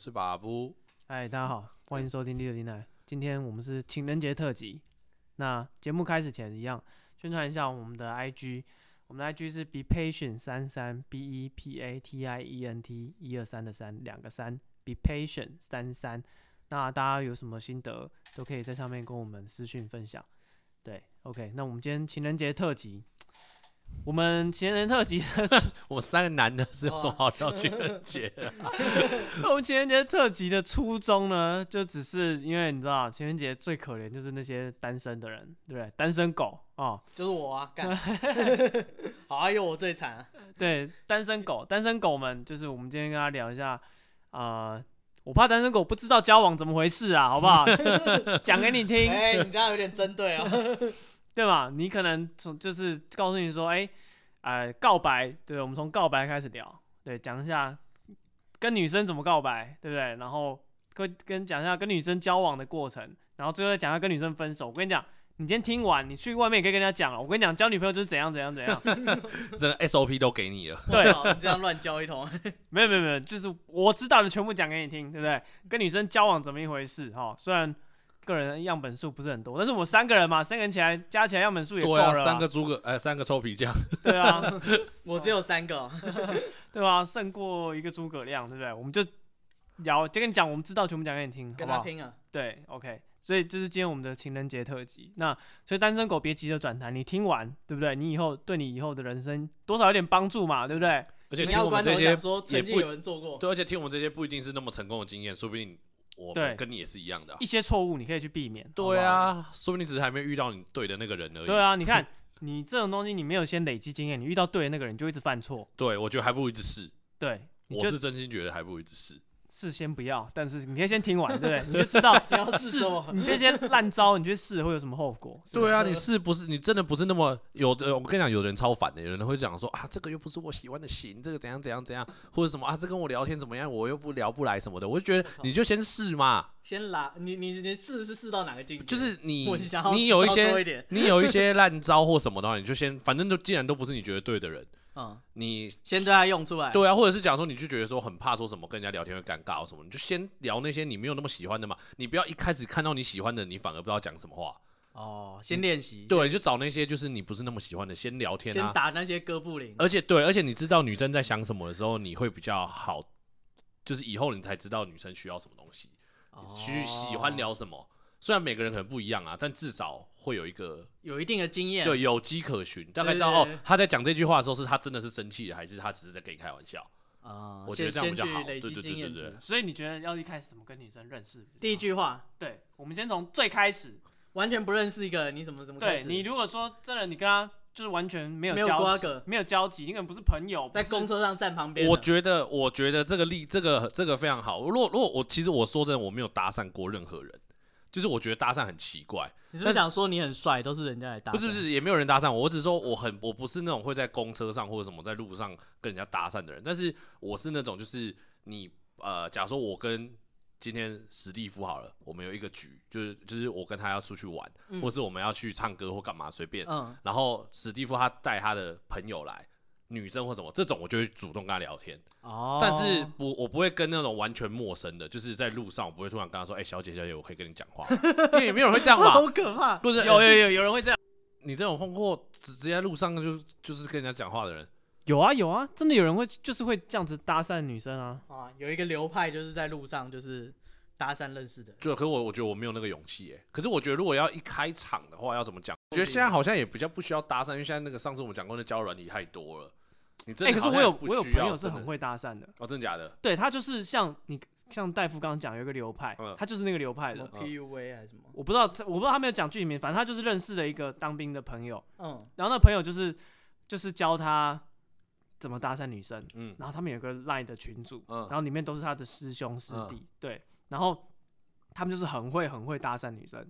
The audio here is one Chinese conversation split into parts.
是巴布。嗨，大家好，欢迎收听《第六电台》。今天我们是情人节特辑。那节目开始前，一样宣传一下我们的 IG。我们的 IG 是 be patient 三三 b e p a t i e n t 一二三的三两个三 be patient 三三。那大家有什么心得，都可以在上面跟我们私讯分享。对，OK。那我们今天情人节特辑。我们情人节特辑，我们三个男的是有什么好聊情人节的？我们情人节特辑的初衷呢，就只是因为你知道，情人节最可怜就是那些单身的人，对不对？单身狗哦，就是我啊，干，好啊，有我最惨啊。对，单身狗，单身狗们，就是我们今天跟他聊一下，呃，我怕单身狗不知道交往怎么回事啊，好不好？讲给你听。哎、欸，你这样有点针对哦。对吧？你可能从就是告诉你说，哎、欸，呃，告白，对，我们从告白开始聊，对，讲一下跟女生怎么告白，对不对？然后跟跟讲一下跟女生交往的过程，然后最后再讲一下跟女生分手。我跟你讲，你今天听完，你去外面也可以跟人家讲了。我跟你讲，交女朋友就是怎样怎样怎样，整个 SOP 都给你了。对，你这样乱教一通。没有没有没有，就是我知道的全部讲给你听，对不对？跟女生交往怎么一回事？哈，虽然。个人样本数不是很多，但是我们三个人嘛，三个人起来加起来样本数也够了。对啊，三个诸葛，哎，三个臭皮匠。对啊，我只有三个，对吧？胜过一个诸葛亮，对不对？我们就聊，就跟你讲，我们知道全部讲给你听，跟他拼啊。对，OK。所以这是今天我们的情人节特辑。那所以单身狗别急着转台，你听完对不对？你以后对你以后的人生多少有点帮助嘛，对不对？而且听我们这些说曾经有人做过，对，而且听我们这些不一定是那么成功的经验，说不定。我们跟你也是一样的，一些错误你可以去避免。对啊，说不定只是还没遇到你对的那个人而已。对啊，你看你这种东西，你没有先累积经验，你遇到对的那个人就一直犯错。对，我觉得还不如一直试。对，我是真心觉得还不如一直试。事先不要，但是你可以先听完，对不对？你就知道你要试，你这些烂招，你去试会有什么后果？对啊，你试不是你真的不是那么有的。我跟你讲，有人超烦的，有人会讲说啊，这个又不是我喜欢的型，这个怎样怎样怎样，或者什么啊，这跟我聊天怎么样，我又不聊不来什么的。我就觉得你就先试嘛，先拉你你你试是试到哪个境界？就是你你有一些 你有一些烂招或什么的话，你就先反正都既然都不是你觉得对的人。嗯，你先对他用出来，对啊，或者是讲说，你就觉得说很怕说什么跟人家聊天会尴尬或什么，你就先聊那些你没有那么喜欢的嘛。你不要一开始看到你喜欢的，你反而不知道讲什么话。哦，先练习。对，就找那些就是你不是那么喜欢的，先聊天啊，先打那些哥布林。而且对，而且你知道女生在想什么的时候，你会比较好，就是以后你才知道女生需要什么东西，去喜欢聊什么。虽然每个人可能不一样啊，但至少会有一个有一定的经验，对，有迹可循，大概知道哦，他在讲这句话的时候，是他真的是生气的，还是他只是在跟你开玩笑啊？我觉得这样比较好。对对对对对。所以你觉得要一开始怎么跟女生认识？第一句话，对，我们先从最开始，完全不认识一个人，你怎么怎么？对你如果说真的，你跟他就是完全没有没有瓜葛，没有交集，你可能不是朋友，在公车上站旁边。我觉得，我觉得这个例，这个这个非常好。如果如果我其实我说真的，我没有搭讪过任何人。就是我觉得搭讪很奇怪，你是不是想说你很帅，都是人家来搭讪？不是不是，也没有人搭讪我，我只是说我很我不是那种会在公车上或者什么在路上跟人家搭讪的人，但是我是那种就是你呃，假如说我跟今天史蒂夫好了，我们有一个局，就是就是我跟他要出去玩，嗯、或是我们要去唱歌或干嘛随便，嗯，然后史蒂夫他带他的朋友来。女生或什么这种，我就会主动跟她聊天。哦，但是我我不会跟那种完全陌生的，就是在路上，我不会突然跟她说：“哎、欸，小姐小姐，我可以跟你讲话。”因为也没有人会这样嘛？好可怕！不是，有有有有人会这样。你这种碰过直直接在路上就就是跟人家讲话的人，有啊有啊，真的有人会就是会这样子搭讪女生啊。啊，有一个流派就是在路上就是搭讪认识的。就可是我我觉得我没有那个勇气哎。可是我觉得如果要一开场的话，要怎么讲？我觉得现在好像也比较不需要搭讪，因为现在那个上次我们讲过的交友软体太多了。哎、欸，可是我有我有朋友是很会搭讪的哦，真的假的？对，他就是像你像戴夫刚刚讲有一个流派，嗯、他就是那个流派的 PUA 还是什么？我不知道，我不知道他没有讲具体名，反正他就是认识了一个当兵的朋友，嗯，然后那朋友就是就是教他怎么搭讪女生，嗯，然后他们有个 Line 的群组，嗯，然后里面都是他的师兄师弟，嗯、对，然后他们就是很会很会搭讪女生，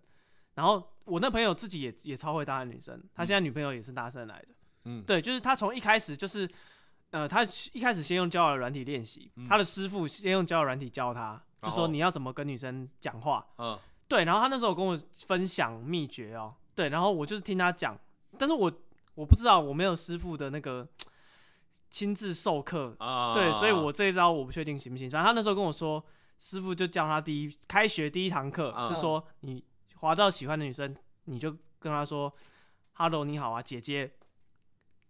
然后我那朋友自己也也超会搭讪女生，他现在女朋友也是搭讪来的。嗯，对，就是他从一开始就是，呃，他一开始先用交友软体练习，嗯、他的师傅先用交友软体教他，就说你要怎么跟女生讲话。嗯，对，然后他那时候跟我分享秘诀哦，对，然后我就是听他讲，但是我我不知道我没有师傅的那个亲自授课，啊、对，所以我这一招我不确定行不行。反正他那时候跟我说，师傅就教他第一开学第一堂课、嗯、是说，你滑到喜欢的女生，你就跟她说：“Hello，你好啊，姐姐。”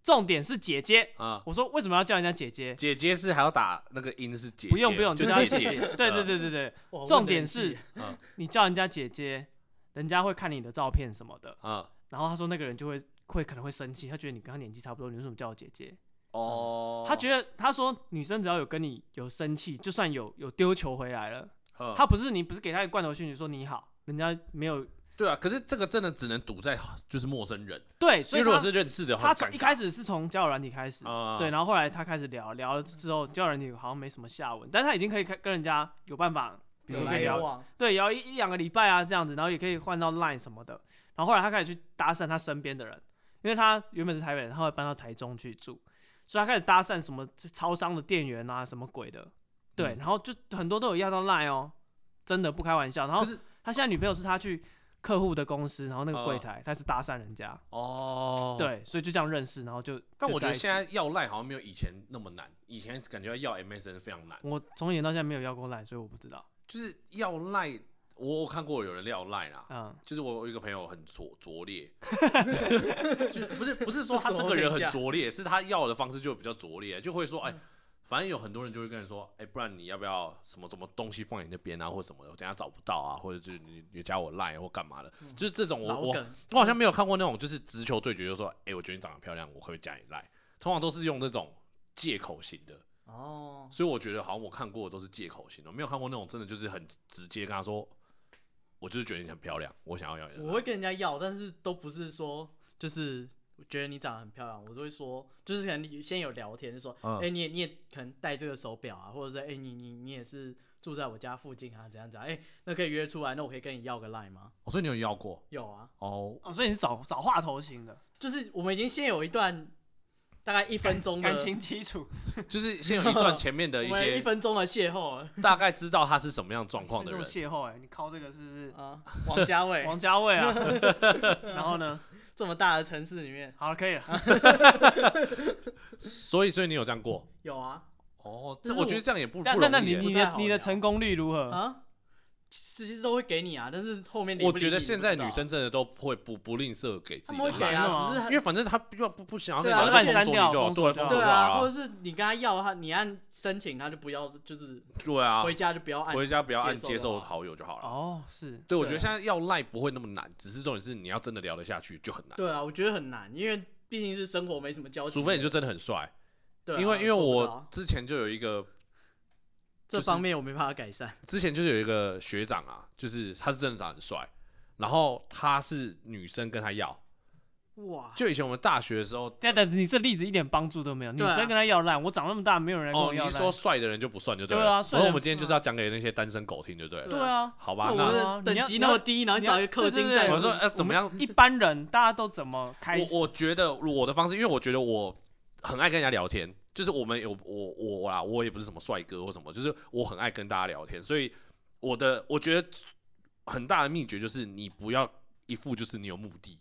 重点是姐姐啊！嗯、我说为什么要叫人家姐姐？姐姐是还要打那个音是姐姐？不用不用，就叫姐姐。姐姐对对对对对，重点是，你叫人家姐姐，人家会看你的照片什么的。嗯、然后他说那个人就会会可能会生气，他觉得你跟他年纪差不多，你为什么叫我姐姐？哦、嗯。他觉得他说女生只要有跟你有生气，就算有有丢球回来了，嗯、他不是你不是给他一个罐头讯息说你好，人家没有。对啊，可是这个真的只能赌在就是陌生人。对，所以如果是认识的话，他从一开始是从交友软体开始，嗯、对，然后后来他开始聊聊了之后，交友软体好像没什么下文，但他已经可以跟人家有办法，比如说聊，往对，聊一一两个礼拜啊这样子，然后也可以换到 Line 什么的。然后后来他开始去搭讪他身边的人，因为他原本是台北人，他会搬到台中去住，所以他开始搭讪什么超商的店员啊什么鬼的，对，嗯、然后就很多都有要到 Line 哦，真的不开玩笑。然后他现在女朋友是他去。客户的公司，然后那个柜台，他是搭讪人家哦，对，所以就这样认识，然后就。但我觉得现在要赖好像没有以前那么难，以前感觉要 MSN 非常难。我从以前到现在没有要过赖，所以我不知道。就是要赖，我我看过有人要赖啦，嗯，就是我有一个朋友很拙拙劣，就不是不是说他这个人很拙劣，是他要的方式就比较拙劣，就会说哎。反正有很多人就会跟你说，哎、欸，不然你要不要什么什么东西放你那边啊，或者什么的，我等下找不到啊，或者就是你你加我 line 或干嘛的，嗯、就是这种我我我好像没有看过那种就是直球对决，就说，哎、欸，我觉得你长得漂亮，我可以加你 line，通常都是用那种借口型的。哦，所以我觉得好像我看过的都是借口型的，没有看过那种真的就是很直接跟他说，我就是觉得你很漂亮，我想要要你。我会跟人家要，但是都不是说就是。我觉得你长得很漂亮，我就会说，就是可能先有聊天，就说，哎、嗯欸，你也你也可能戴这个手表啊，或者是哎、欸，你你你也是住在我家附近啊，怎样怎样，哎、欸，那可以约出来，那我可以跟你要个 line 吗？哦，所以你有要过？有啊。哦哦，所以你是找找话头型的，就是我们已经先有一段大概一分钟的感情基础，就是先有一段前面的一些 一分钟的邂逅，大概知道他是什么样状况的人。邂逅，哎，你靠这个是不是啊？王家卫，王家卫啊，然后呢？这么大的城市里面，好了，可以了。所以，所以你有这样过？有啊。哦，这我觉得这样也不……那那那你你的你的成功率如何啊？其实都会给你啊，但是后面我觉得现在女生真的都会不不吝啬给自己的，会给啊，只是因为反正他不不不想要给，把它删掉，对啊，或者是你跟他要他，你按申请他就不要，就是对啊，回家就不要按，回家不要按接受好友就好了。哦，是对，我觉得现在要赖不会那么难，只是重点是你要真的聊得下去就很难。对啊，我觉得很难，因为毕竟是生活没什么交集，除非你就真的很帅。对，因为因为我之前就有一个。这方面我没办法改善。之前就是有一个学长啊，就是他是真的长得很帅，然后他是女生跟他要，哇！就以前我们大学的时候，等等，你这例子一点帮助都没有。女生跟他要烂，我长那么大没有人跟我要你说帅的人就不算就对了。对啊，所以我们今天就是要讲给那些单身狗听，就对了。对啊，好吧，那等级那么低，然后你找一个氪金在。我说呃，怎么样？一般人大家都怎么开始？我我觉得我的方式，因为我觉得我很爱跟人家聊天。就是我们有我我啦，我也不是什么帅哥或什么，就是我很爱跟大家聊天，所以我的我觉得很大的秘诀就是你不要一副就是你有目的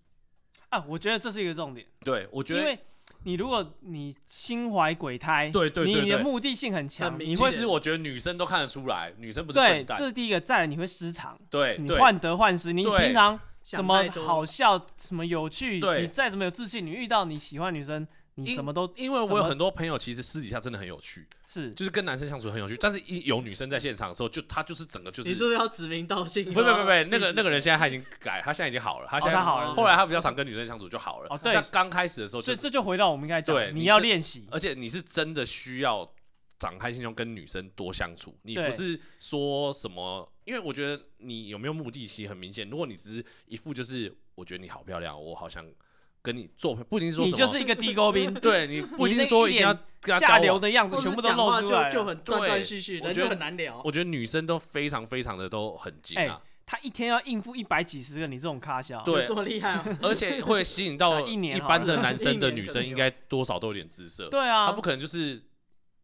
啊，我觉得这是一个重点。对，我觉得，因为你如果你心怀鬼胎，对对对，你的目的性很强，你会其实我觉得女生都看得出来，女生不是笨蛋，这是第一个。再来你会失常，对，你患得患失，你平常什么好笑，什么有趣，你再怎么有自信，你遇到你喜欢女生。你什么都，因为我有很多朋友，其实私底下真的很有趣，是就是跟男生相处很有趣，但是一有女生在现场的时候，就他就是整个就是。你是不是要指名道姓？不不不不，那个那个人现在他已经改，他现在已经好了，他现在好了。后来他比较常跟女生相处就好了。哦，对。刚开始的时候，所以这就回到我们应该讲，对，你要练习，而且你是真的需要展开心胸跟女生多相处，你不是说什么，因为我觉得你有没有目的其实很明显，如果你只是一副就是我觉得你好漂亮，我好像。跟你做不一定说你就是一个低沟兵，对，你 不一定说一定要下流的样子全部都露出来，就很断断续续，人就很难聊。我觉得女生都非常非常的都很精啊，她一天要应付一百几十个你这种咖小，对，这么厉害，而且会吸引到一般的男生的女生，应该多少都有点姿色，对啊，她不可能就是。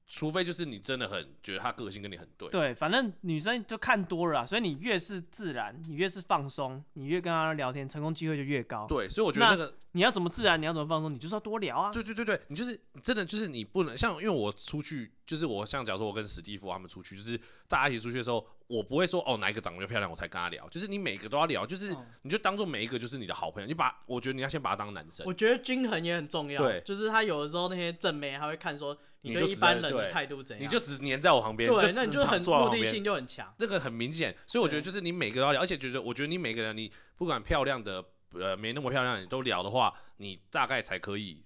除非就是你真的很觉得他个性跟你很对，对，反正女生就看多了，所以你越是自然，你越是放松，你越跟他聊天，成功机会就越高。对，所以我觉得那个你要怎么自然，你要怎么放松，你就是要多聊啊。对对对对，你就是真的就是你不能像，因为我出去就是我像假如说我跟史蒂夫他们出去，就是大家一起出去的时候，我不会说哦哪一个长得漂亮我才跟他聊，就是你每个都要聊，就是你就当做每一个就是你的好朋友，你把我觉得你要先把他当男生。我觉得均衡也很重要，对，就是他有的时候那些正妹还会看说你对一般人的态度怎样，你就只黏在我旁边，对，那你就很目的性就很强，这个很明显，所以我觉得就是你每个都要聊，而且觉得我觉得你每个人你不管漂亮的呃没那么漂亮你都聊的话，你大概才可以。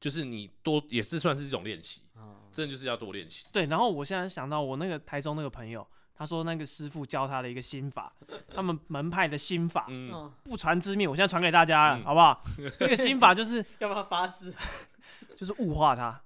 就是你多也是算是一种练习，真的就是要多练习。对，然后我现在想到我那个台中那个朋友，他说那个师傅教他的一个心法，他们门派的心法，嗯，不传之秘，我现在传给大家了，嗯、好不好？那个心法就是 要不要发誓？就是物化他，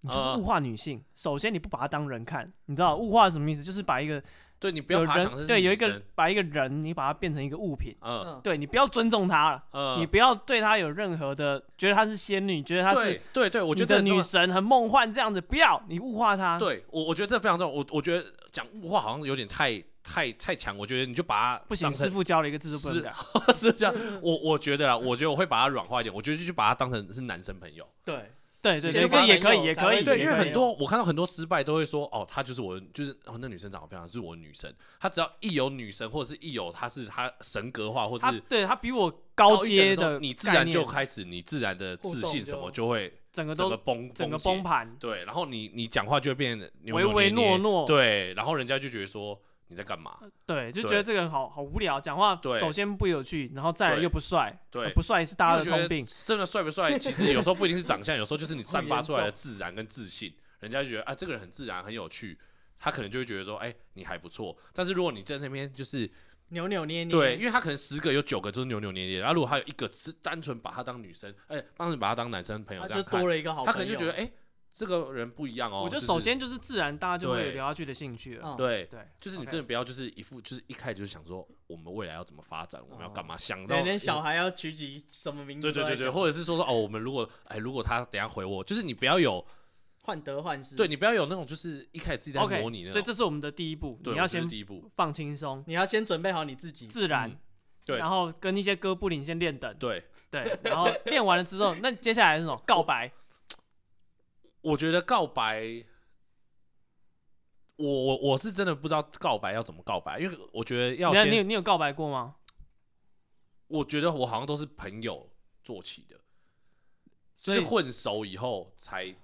你就是物化女性。首先你不把她当人看，你知道物化是什么意思？就是把一个。对，你不要把人对有一个把一个人，你把他变成一个物品，嗯，对你不要尊重他了，嗯，你不要对他有任何的觉得他是仙女，觉得他是对对，我觉得女神很梦幻这样子，不要你物化他。对我我觉得这非常重要，我我觉得讲物化好像有点太太太强，我觉得你就把他不行，师傅教了一个字都不能改，是这样。我我觉得啊，我觉得我会把它软化一点，我觉得就把他当成是男生朋友。对。对对，这个也可以，也可以。对，因为很多我看到很多失败都会说，哦，她就是我，就是哦，那女生长得漂亮，就是我女神。她只要一有女神，或者是一有她是她神格化，或者是对她比我高阶的，你自然就开始你自然的自信什么就会整个都崩，整个崩盘。对，然后你你讲话就会变唯唯诺诺。对，然后人家就觉得说。你在干嘛？对，就觉得这个人好好无聊，讲话首先不有趣，然后再来又不帅。对，不帅是大家的通病。真的帅不帅，其实有时候不一定是长相，有时候就是你散发出来的自然跟自信，人家就觉得啊，这个人很自然，很有趣，他可能就会觉得说，哎，你还不错。但是如果你在那边就是扭扭捏捏，对，因为他可能十个有九个都是扭扭捏捏，然后如果他有一个是单纯把他当女生，哎，单纯把他当男生朋友这样看，他可能就觉得，哎。这个人不一样哦。我觉得首先就是自然，大家就会有聊下去的兴趣了。对对，就是你真的不要就是一副就是一开始就是想说我们未来要怎么发展，我们要干嘛，想到连小孩要取几什么名字。对对对对，或者是说说哦，我们如果哎，如果他等下回我，就是你不要有患得患失。对，你不要有那种就是一开始自己在模拟。所以这是我们的第一步，你要先第一步放轻松，你要先准备好你自己，自然。对，然后跟一些哥布林先练等。对对，然后练完了之后，那接下来是什么？告白。我觉得告白，我我我是真的不知道告白要怎么告白，因为我觉得要先，你有你有告白过吗？我觉得我好像都是朋友做起的，所以混熟以后才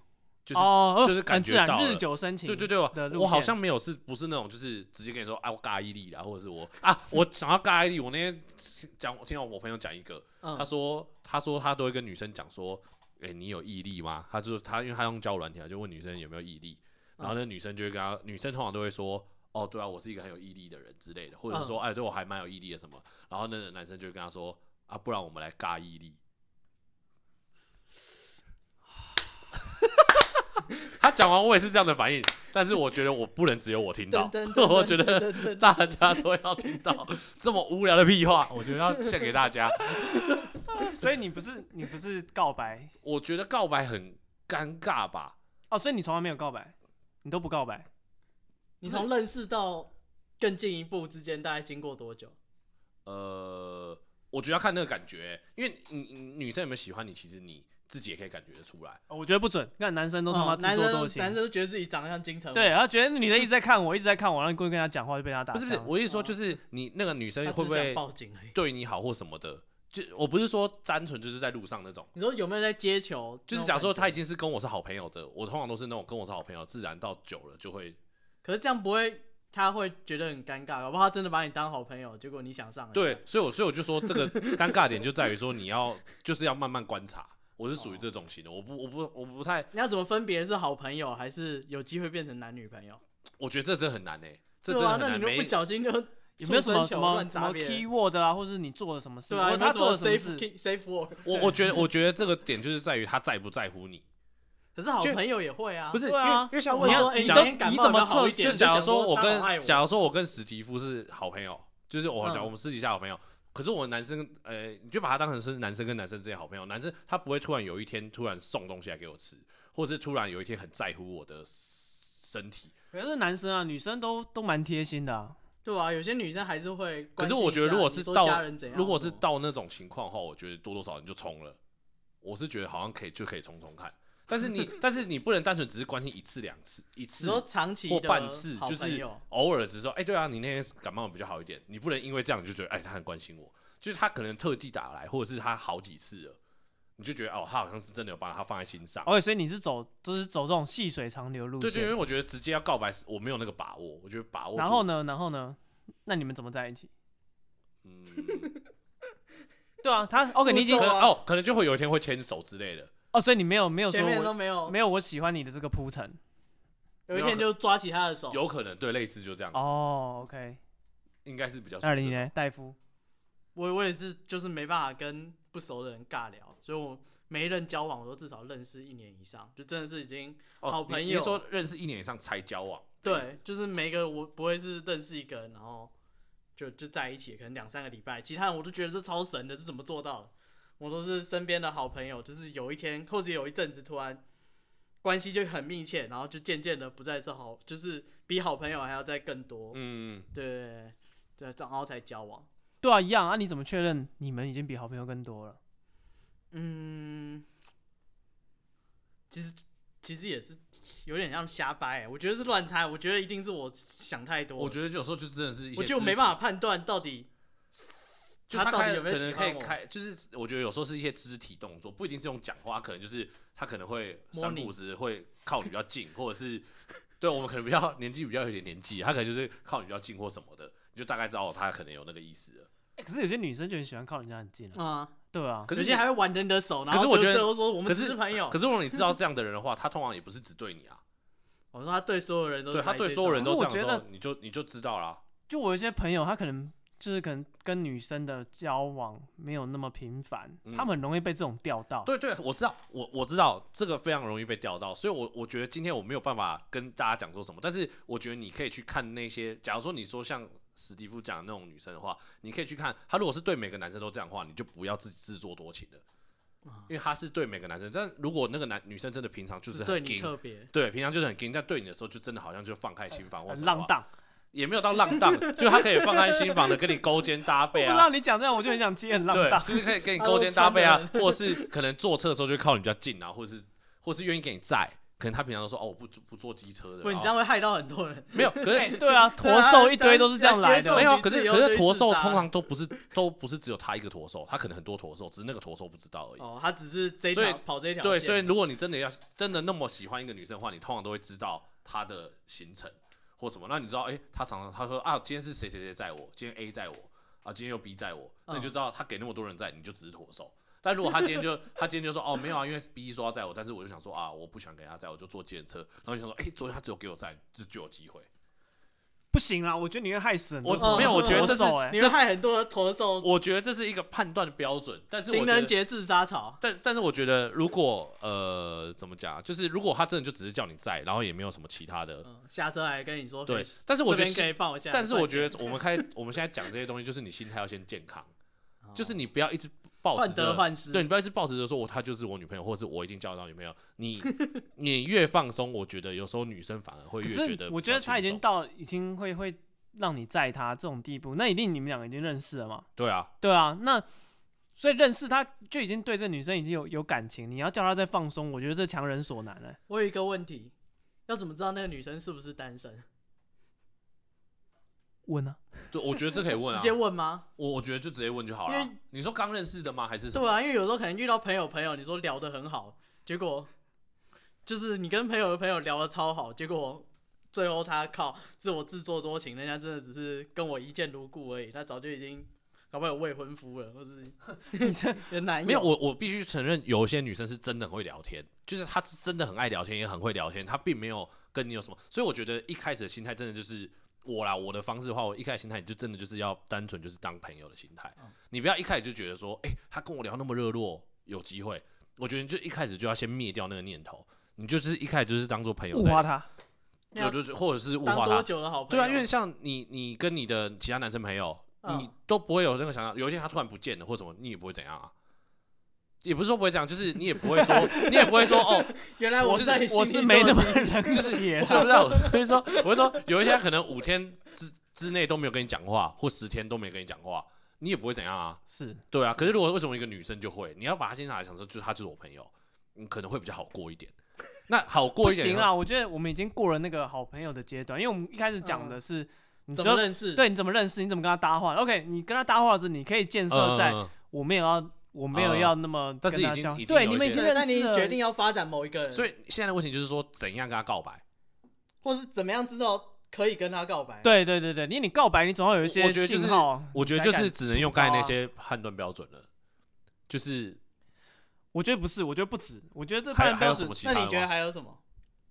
就是、哦、就是感觉到日久生情。对对对，我好像没有是不是那种就是直接跟你说啊我尬一粒啦，或者是我啊我想要尬一粒。我那天讲我听到我朋友讲一个，嗯、他说他说他都会跟女生讲说。哎、欸，你有毅力吗？他就他，因为他用交友软体，就问女生有没有毅力，然后那女生就会跟他，女生通常都会说，哦，对啊，我是一个很有毅力的人之类的，或者说，哎，对我还蛮有毅力的什么，然后那个男生就会跟他说，啊，不然我们来尬毅力。他讲完，我也是这样的反应，但是我觉得我不能只有我听到，我觉得大家都要听到这么无聊的屁话，我觉得要献给大家。所以你不是你不是告白？我觉得告白很尴尬吧？哦，所以你从来没有告白，你都不告白？你从认识到更进一步之间大概经过多久？呃，我觉得要看那个感觉，因为你女生有没有喜欢你，其实你。自己也可以感觉得出来，我觉得不准。看男生都他妈自作多情，男生都觉得自己长得像金城武。对，然后觉得女的一直在看我，一直在看我，然后故意跟他讲话，就被他打。不是不是，我意思说就是你那个女生会不会对你好或什么的？就我不是说单纯就是在路上那种。你说有没有在接球？就是假如说他已经是跟我是好朋友的，我通常都是那种跟我是好朋友，自然到久了就会。可是这样不会，他会觉得很尴尬，搞不好他真的把你当好朋友，结果你想上。对，所以我所以我就说这个尴尬点就在于说你要就是要慢慢观察。我是属于这种型的，我不，我不，我不太。你要怎么分别是好朋友还是有机会变成男女朋友？我觉得这真的很难诶、欸，这真的很难。对啊，那你不小心就有没有什么什么什么 key word 啊，或是你做了什么事？对啊，他做了什么事？Safe word。我我觉得 我觉得这个点就是在于他在不在乎你。可是好朋友也会啊，不是对啊，因为像我说，你你怎么测试？假如说我跟假如说我跟史蒂夫是好朋友，就是我讲我们私底下好朋友。可是我男生，呃、欸，你就把他当成是男生跟男生之间好朋友。男生他不会突然有一天突然送东西来给我吃，或者是突然有一天很在乎我的身体。可是男生啊，女生都都蛮贴心的啊。对啊，有些女生还是会。可是我觉得，如果是到如果是到那种情况的话，我觉得多多少少你就冲了。我是觉得好像可以就可以冲冲看，但是你 但是你不能单纯只是关心一次两次，一次说长期或半次，就是偶尔只是说，哎、欸，对啊，你那天感冒比较好一点，你不能因为这样你就觉得，哎、欸，他很关心我，就是他可能特地打来，或者是他好几次了。你就觉得哦，他好像是真的有把他放在心上。哦，所以你是走，就是走这种细水长流路线。对对，因为我觉得直接要告白，我没有那个把握。我觉得把握。然后呢？然后呢？那你们怎么在一起？嗯，对啊，他 OK，你已经哦，可能就会有一天会牵手之类的。哦，所以你没有没有说前面都没有没有我喜欢你的这个铺陈。有一天就抓起他的手，有可能对，类似就这样。哦，OK，应该是比较。二零年戴夫，我我也是，就是没办法跟不熟的人尬聊，所以我。每一任交往，我都至少认识一年以上，就真的是已经好朋友。哦、你说认识一年以上才交往？对，就是每个我不会是认识一个人，然后就就在一起，可能两三个礼拜。其他人我都觉得这超神的，是怎么做到的？我都是身边的好朋友，就是有一天或者有一阵子突然关系就很密切，然后就渐渐的不再是好，就是比好朋友还要再更多。嗯，对对对，然后才交往。对啊，一样啊。你怎么确认你们已经比好朋友更多了？嗯，其实其实也是有点像瞎掰，我觉得是乱猜，我觉得一定是我想太多。我觉得有时候就真的是一些，我就没办法判断到底他到底有没有喜欢我。可能可以开，就是我觉得有时候是一些肢体动作，不一定是用讲话，可能就是他可能会三步时会靠你比较近，或者是对我们可能比较 年纪比较有点年纪，他可能就是靠你比较近或什么的，你就大概知道他可能有那个意思了。欸，可是有些女生就很喜欢靠人家很近啊。嗯对啊，可是现在还会玩人的手，然后可是我觉得最说我们是朋友。可是如果你知道这样的人的话，他通常也不是只对你啊。我说他对所有人都对他对所有人都这样说，你就你就知道了。就我有些朋友，他可能就是可能跟女生的交往没有那么频繁，嗯、他们很容易被这种钓到。对对，我知道，我我知道这个非常容易被钓到，所以我我觉得今天我没有办法跟大家讲说什么，但是我觉得你可以去看那些，假如说你说像。史蒂夫讲的那种女生的话，你可以去看她。如果是对每个男生都这样的话，你就不要自己自作多情了，因为她是对每个男生。但如果那个男女生真的平常就是很对你特别，对平常就是很硬，但对你的时候就真的好像就放开心房或者浪荡，也没有到浪荡，就他可以放开心房的跟你勾肩搭背啊。不知道你讲这样，我就很想接很浪荡，就是可以跟你勾肩搭背啊，或者是可能坐车的时候就靠你比较近啊，或者是或是愿意给你载。可能他平常都说哦，我不不坐机车的。不，你这样会害到很多人。没有，可是、欸、对啊，驼兽一堆都是这样来的。没有，可是可是驼兽通常都不是都不是只有他一个驼兽，他可能很多驼兽，只是那个驼兽不知道而已。哦，他只是这一条跑这一条。对，所以如果你真的要真的那么喜欢一个女生的话，你通常都会知道她的行程或什么。那你知道，哎、欸，他常常他说啊，今天是谁谁谁载我，今天 A 载我，啊，今天又 B 载我，那你就知道他给那么多人载，你就只是驼手。但如果他今天就他今天就说哦没有啊，因为 B 说要载我，但是我就想说啊，我不想给他载，我就坐计程车。然后就想说，哎、欸，昨天他只有给我载，这就有机会。不行啊，我觉得你会害死很多。我没有，我觉得这是你会害很多驼兽。我觉得这是一个判断的标准，但是情人节自杀潮。但但是我觉得，如果呃怎么讲，就是如果他真的就只是叫你在，然后也没有什么其他的，嗯、下车来跟你说，对。但是我觉得可以放我下。但是我觉得 我们开我们现在讲这些东西，就是你心态要先健康，就是你不要一直。患得患失，对，你不要一直抱持着说我她就是我女朋友，或者是我一定交得到女朋友。你 你越放松，我觉得有时候女生反而会越觉得。我觉得她已经到已经会会让你在她这种地步，那一定你们两个已经认识了嘛？对啊，对啊。那所以认识她就已经对这女生已经有有感情，你要叫她再放松，我觉得这强人所难了。我有一个问题，要怎么知道那个女生是不是单身？问啊，对，我觉得这可以问啊，直接问吗？我我觉得就直接问就好了。因为你说刚认识的吗？还是什么？对啊，因为有时候可能遇到朋友朋友，你说聊得很好，结果就是你跟朋友的朋友聊得超好，结果最后他靠自我自作多情，人家真的只是跟我一见如故而已，他早就已经搞不好有未婚夫了，或是 有男友。没有，我我必须承认，有一些女生是真的很会聊天，就是她是真的很爱聊天，也很会聊天，她并没有跟你有什么，所以我觉得一开始的心态真的就是。我啦，我的方式的话，我一开始心态就真的就是要单纯就是当朋友的心态。嗯、你不要一开始就觉得说，哎、欸，他跟我聊那么热络，有机会。我觉得你就一开始就要先灭掉那个念头，你就是一开始就是当做朋友，物化他，就就是或者是物化他。对啊，因为像你，你跟你的其他男生朋友，嗯、你都不会有那个想象，有一天他突然不见了或什么，你也不会怎样啊。也不是说不会讲，就是你也不会说，你也不会说哦，原来我是我是没那么冷血，是不是？我跟你说，我会说，有一些可能五天之之内都没有跟你讲话，或十天都没跟你讲话，你也不会怎样啊。是，对啊。可是如果为什么一个女生就会？你要把她经常来想说，就是她就是我朋友，你可能会比较好过一点。那好过一点。不行啊，我觉得我们已经过了那个好朋友的阶段，因为我们一开始讲的是你怎么认识，对，你怎么认识，你怎么跟她搭话。OK，你跟她搭话时，你可以建设在我没有要，我没有要那么，但是已经对，你们已经认识了，那你决定要发展某一个人。所以现在的问题就是说，怎样跟他告白，或是怎么样知道可以跟他告白？对对对对，因为你告白，你总要有一些信号。我觉得就是只能用刚才那些判断标准了，就是。我觉得不是，我觉得不止。我觉得这判断标准，那你觉得还有什么？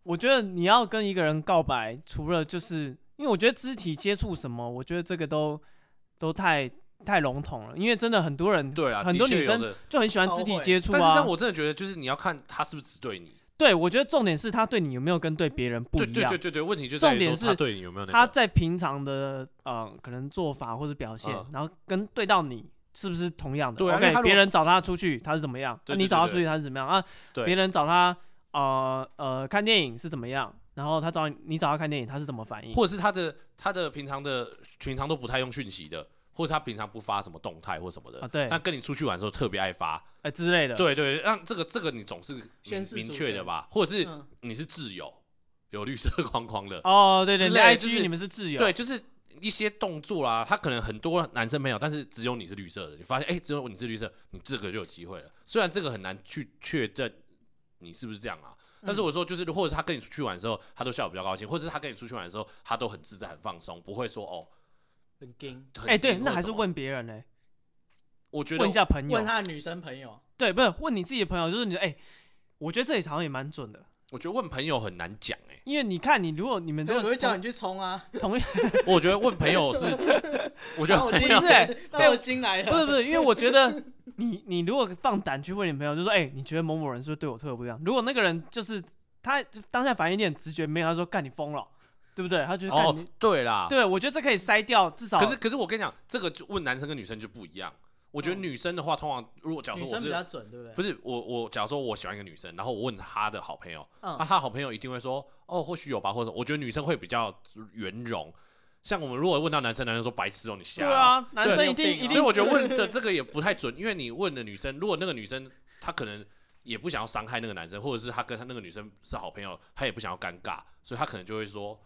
我觉得你要跟一个人告白，除了就是因为我觉得肢体接触什么，我觉得这个都都太太笼统了。因为真的很多人，对啊，很多女生就很喜欢肢体接触啊。但是，但我真的觉得，就是你要看他是不是只对你。对，我觉得重点是他对你有没有跟对别人不一样。对对对对，问题就重点是他对你有没有他在平常的呃可能做法或者表现，然后跟对到你。是不是同样的？对，OK，别人找他出去，他是怎么样？那你找他出去，他是怎么样啊？别人找他，呃呃，看电影是怎么样？然后他找你找他看电影，他是怎么反应？或者是他的他的平常的平常都不太用讯息的，或者他平常不发什么动态或什么的啊？对。但跟你出去玩的时候特别爱发，哎之类的。对对，让这个这个你总是明确的吧？或者是你是挚友，有绿色框框的哦？对对，IG 你们是挚友，对，就是。一些动作啦，他可能很多男生没有，但是只有你是绿色的。你发现，哎、欸，只有你是绿色，你这个就有机会了。虽然这个很难去确认你是不是这样啊，但是我说就是，或者他跟你出去玩的时候，他都笑得比较高兴，或者是他跟你出去玩的时候，他都很自在、很放松，不会说哦很惊。哎，欸、对，那还是问别人呢、欸？我觉得问一下朋友，问他的女生朋友。对，不是问你自己的朋友，就是你哎、欸，我觉得这里好像也蛮准的。我觉得问朋友很难讲哎，因为你看，你如果你们都会叫你去冲啊，同意。我觉得问朋友是，我觉得不是哎，没有新来的，不是不是，因为我觉得你你如果放胆去问你朋友，就说哎，你觉得某某人是不是对我特别不一样？如果那个人就是他当下反应有点直觉没有，他说干你疯了，对不对？他就是哦，对啦，对，我觉得这可以筛掉，至少。可是可是我跟你讲，这个就问男生跟女生就不一样。我觉得女生的话，通常如果假如说我是，不是我我假如说我喜欢一个女生，然后我问她的好朋友，那她的好朋友一定会说，哦，或许有吧，或者我觉得女生会比较圆融。像我们如果问到男生，男生说白痴哦，你瞎。对啊，男生一定一定。所以我觉得问的这个也不太准，因为你问的女生，如果那个女生她可能也不想要伤害那个男生，或者是她跟她那个女生是好朋友，她也不想要尴尬，所以她可能就会说。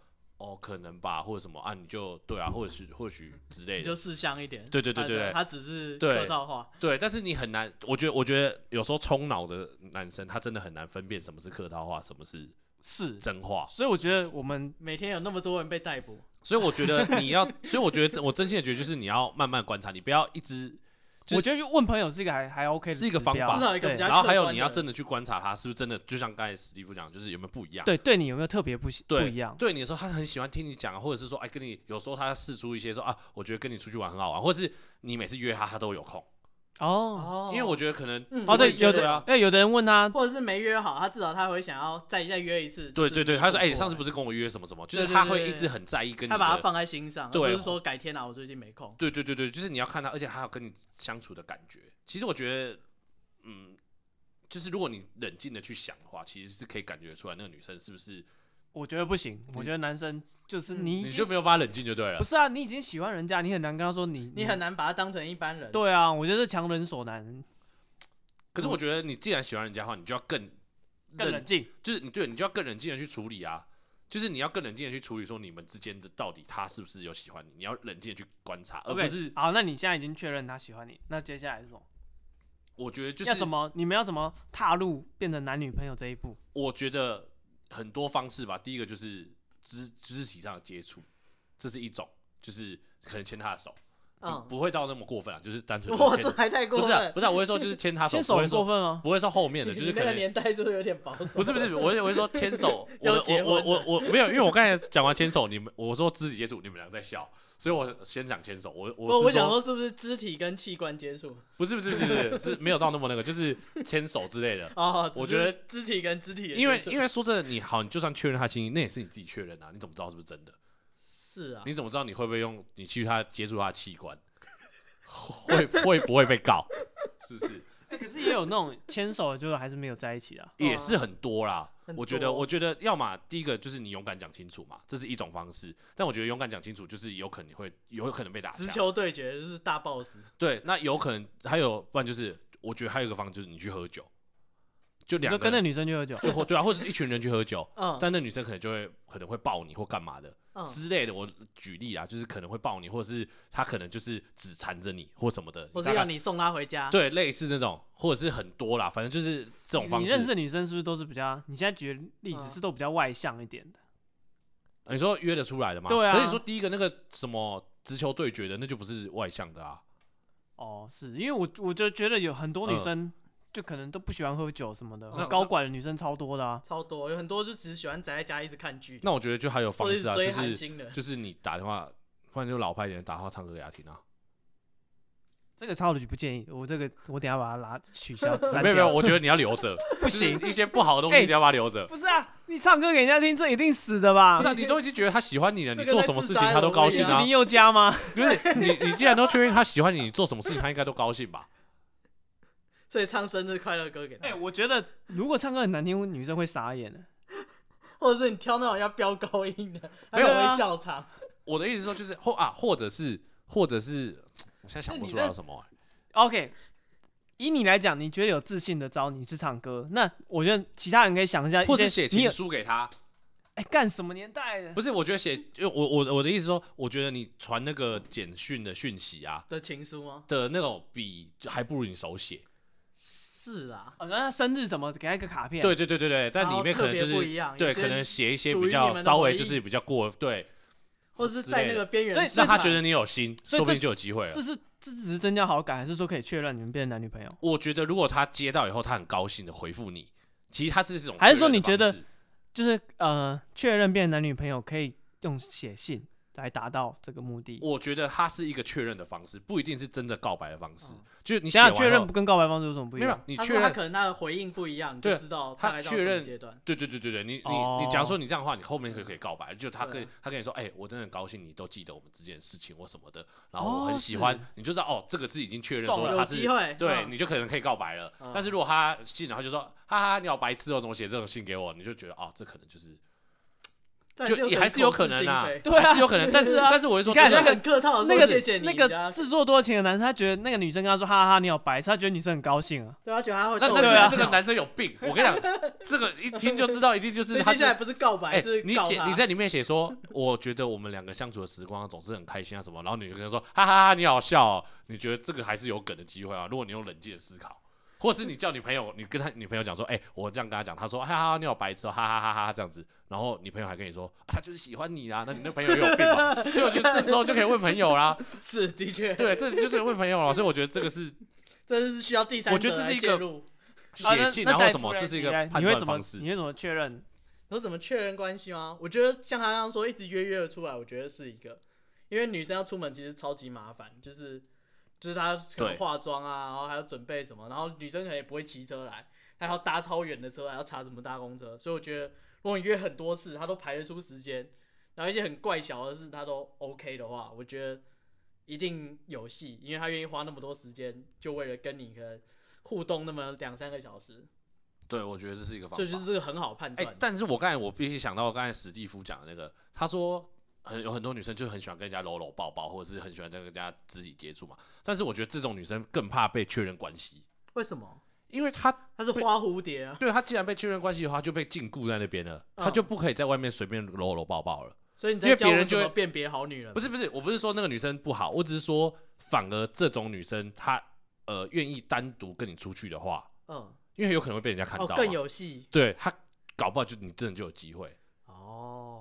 哦，可能吧，或者什么啊，你就对啊，或者是或许之类的，你就试香一点。对对对对，他只是客套话。对，但是你很难，我觉得我觉得有时候冲脑的男生，他真的很难分辨什么是客套话，什么是是真话。所以我觉得我们每天有那么多人被逮捕，所以我觉得你要，所以我觉得我真心的觉得就是你要慢慢观察，你不要一直。我觉得问朋友是一个还还 OK 的，是一个方法。对，然后还有你要真的去观察他是不是真的，就像刚才史蒂夫讲，就是有没有不一样。对，对你有没有特别不不一样？对你的时候，他很喜欢听你讲，或者是说，哎，跟你有时候他试出一些说啊，我觉得跟你出去玩很好玩，或者是你每次约他，他都有空。哦，因为我觉得可能哦，对，有的啊，哎，有的人问他，或者是没约好，他至少他会想要再再约一次。对对对，他说，哎，你上次不是跟我约什么什么，就是他会一直很在意跟你。他把他放在心上，不是说改天啊，我最近没空。对对对对，就是你要看他，而且他要跟你相处的感觉。其实我觉得，嗯，就是如果你冷静的去想的话，其实是可以感觉出来那个女生是不是。我觉得不行，我觉得男生就是你，你就没有办法冷静就对了。不是啊，你已经喜欢人家，你很难跟他说你，你很难把他当成一般人。对啊，我觉得是强人所难。可是我觉得你既然喜欢人家的话，你就要更更冷静，就是你对你就要更冷静的去处理啊，就是你要更冷静的去处理说你们之间的到底他是不是有喜欢你，你要冷静的去观察，而不是。好，那你现在已经确认他喜欢你，那接下来是什么？我觉得就是要怎么，你们要怎么踏入变成男女朋友这一步？我觉得很多方式吧，第一个就是。肢肢体上的接触，这是一种，就是可能牵他的手，嗯，不会到那么过分啊，就是单纯。哇，这还太过分。不是，不是，我会说就是牵他手。牵手很过分吗？不会说后面的，就是可能。那个年代是不是有点保守？不是不是，我我会说牵手。我我我我没有，因为我刚才讲完牵手，你们我说肢体接触，你们两个在笑，所以我先讲牵手。我我我想说是不是肢体跟器官接触？不是不是不是不是，是没有到那么那个，就是牵手之类的。哦，我觉得肢体跟肢体，因为因为说真的，你好，你就算确认他亲，那也是你自己确认啊，你怎么知道是不是真的？是啊，你怎么知道你会不会用你去他接触他的器官，会会不会被告？是不是？哎，可是也有那种牵手的，就是还是没有在一起的，也是很多啦。我觉得，我觉得，要么第一个就是你勇敢讲清楚嘛，这是一种方式。但我觉得勇敢讲清楚，就是有可能会有可能被打。直球对决就是大 boss。对，那有可能还有，不然就是我觉得还有一个方式，就是你去喝酒。就两个跟那女生去喝酒，就或对啊，或者是一群人去喝酒，嗯，但那女生可能就会可能会抱你或干嘛的、嗯、之类的。我举例啊，就是可能会抱你，或者是他可能就是只缠着你或什么的，或者要你送他回家。对，类似那种，或者是很多啦，反正就是这种方式。你，你认识的女生是不是都是比较？你现在举的例子是都比较外向一点的？嗯、你说约得出来的吗？对啊。可是你说第一个那个什么直球对决的，那就不是外向的啊。哦，是因为我我就觉得有很多女生。嗯就可能都不喜欢喝酒什么的，那高管的女生超多的啊，超多，有很多就只是喜欢宅在家一直看剧。那我觉得就还有方式啊，是就是就是你打电话，不然就老派一点，打电话唱歌给他听啊。这个超的就不建议，我这个我等下把它拉取消。没有没有，我觉得你要留着，不行，一些不好的东西你要把它留着。不是啊，你唱歌给人家听，这一定死的吧？不是，你都已经觉得他喜欢你了，你做什么事情他都高兴啊？林宥嘉吗？不是，你你既然都确认他喜欢你，你做什么事情他应该都高兴吧？所以唱生日快乐歌给他。哎、欸，我觉得如果唱歌很难听，女生会傻眼的。或者是你挑那种要飙高音的，没有会笑场。啊、我的意思说就是或啊，或者是，或者是，我现在想不出来有什么、欸。OK，以你来讲，你觉得有自信的找你去唱歌，那我觉得其他人可以想一下，或者写情书给他。哎，干、欸、什么年代的？不是，我觉得写，因为我我我的意思说，我觉得你传那个简讯的讯息啊的情书吗？的那种笔还不如你手写。是啊，好像他生日什么给他一个卡片，对对对对对，但里面可能就是对，可能写一些比较稍微就是比较过对，或者是在那个边缘，所以让他觉得你有心，说不定就有机会了。这是这只是增加好感，还是说可以确认你们变成男女朋友？我觉得如果他接到以后，他很高兴的回复你，其实他是这种，还是说你觉得就是呃确认变成男女朋友可以用写信？来达到这个目的，我觉得它是一个确认的方式，不一定是真的告白的方式。嗯、就是你现在确认不跟告白方式有什么不一样？没有，你确认他可能他的回应不一样，就，知道他确认阶段。对对对对对，你你你，假如说你这样的话，你后面可以可以告白，就他可以他跟你说，哎，我真的很高兴你都记得我们之间的事情或什么的，然后我很喜欢，你就知道哦，这个是已经确认说他是，对，你就可能可以告白了。但是如果他信，然后就说，哈哈，你好白痴哦，怎么写这种信给我？你就觉得哦，这可能就是。就也还是有可能啊，对啊，是有可能，但是但是我会说，看那个客套，那个那个自作多情的男生，他觉得那个女生跟他说哈哈，你好白痴，他觉得女生很高兴啊，对啊，觉得他会，那那这个男生有病，我跟你讲，这个一听就知道一定就是他。接下来不是告白，是你写你在里面写说，我觉得我们两个相处的时光总是很开心啊什么，然后女生跟他说哈哈哈，你好笑哦，你觉得这个还是有梗的机会啊？如果你用冷静的思考。或是你叫你朋友，你跟他女朋友讲说，哎、欸，我这样跟他讲，他说，哈哈，你好白痴哦，哈哈哈哈这样子，然后女朋友还跟你说，啊、他就是喜欢你啊，那你那朋友也有病嘛？所以我觉得这时候就可以问朋友啦。是，的确，对，这就是问朋友了。所以我觉得这个是，这是需要第三我觉得这是一个，写信然后什么，这是一个判断方式。你会怎么确认？有怎么确认关系吗？我觉得像他刚刚说，一直约约的出来，我觉得是一个，因为女生要出门其实超级麻烦，就是。就是他可能化妆啊，然后还要准备什么，然后女生可能也不会骑车来，还要搭超远的车，还要查什么搭公车，所以我觉得如果你约很多次，他都排得出时间，然后一些很怪小的事他都 OK 的话，我觉得一定有戏，因为他愿意花那么多时间，就为了跟你可能互动那么两三个小时。对，我觉得这是一个方法，这就是这个很好判断。欸，但是我刚才我必须想到刚才史蒂夫讲的那个，他说。很有很多女生就很喜欢跟人家搂搂抱抱，或者是很喜欢跟人家肢体接触嘛。但是我觉得这种女生更怕被确认关系。为什么？因为她她是花蝴蝶啊。对，她既然被确认关系的话，就被禁锢在那边了，她就不可以在外面随便搂搂抱抱了。所以你在教别人就会辨别好女人。不是不是，我不是说那个女生不好，我只是说反而这种女生她呃愿意单独跟你出去的话，嗯，因为有可能会被人家看到，更有戏。对，她搞不好就你真的就有机会。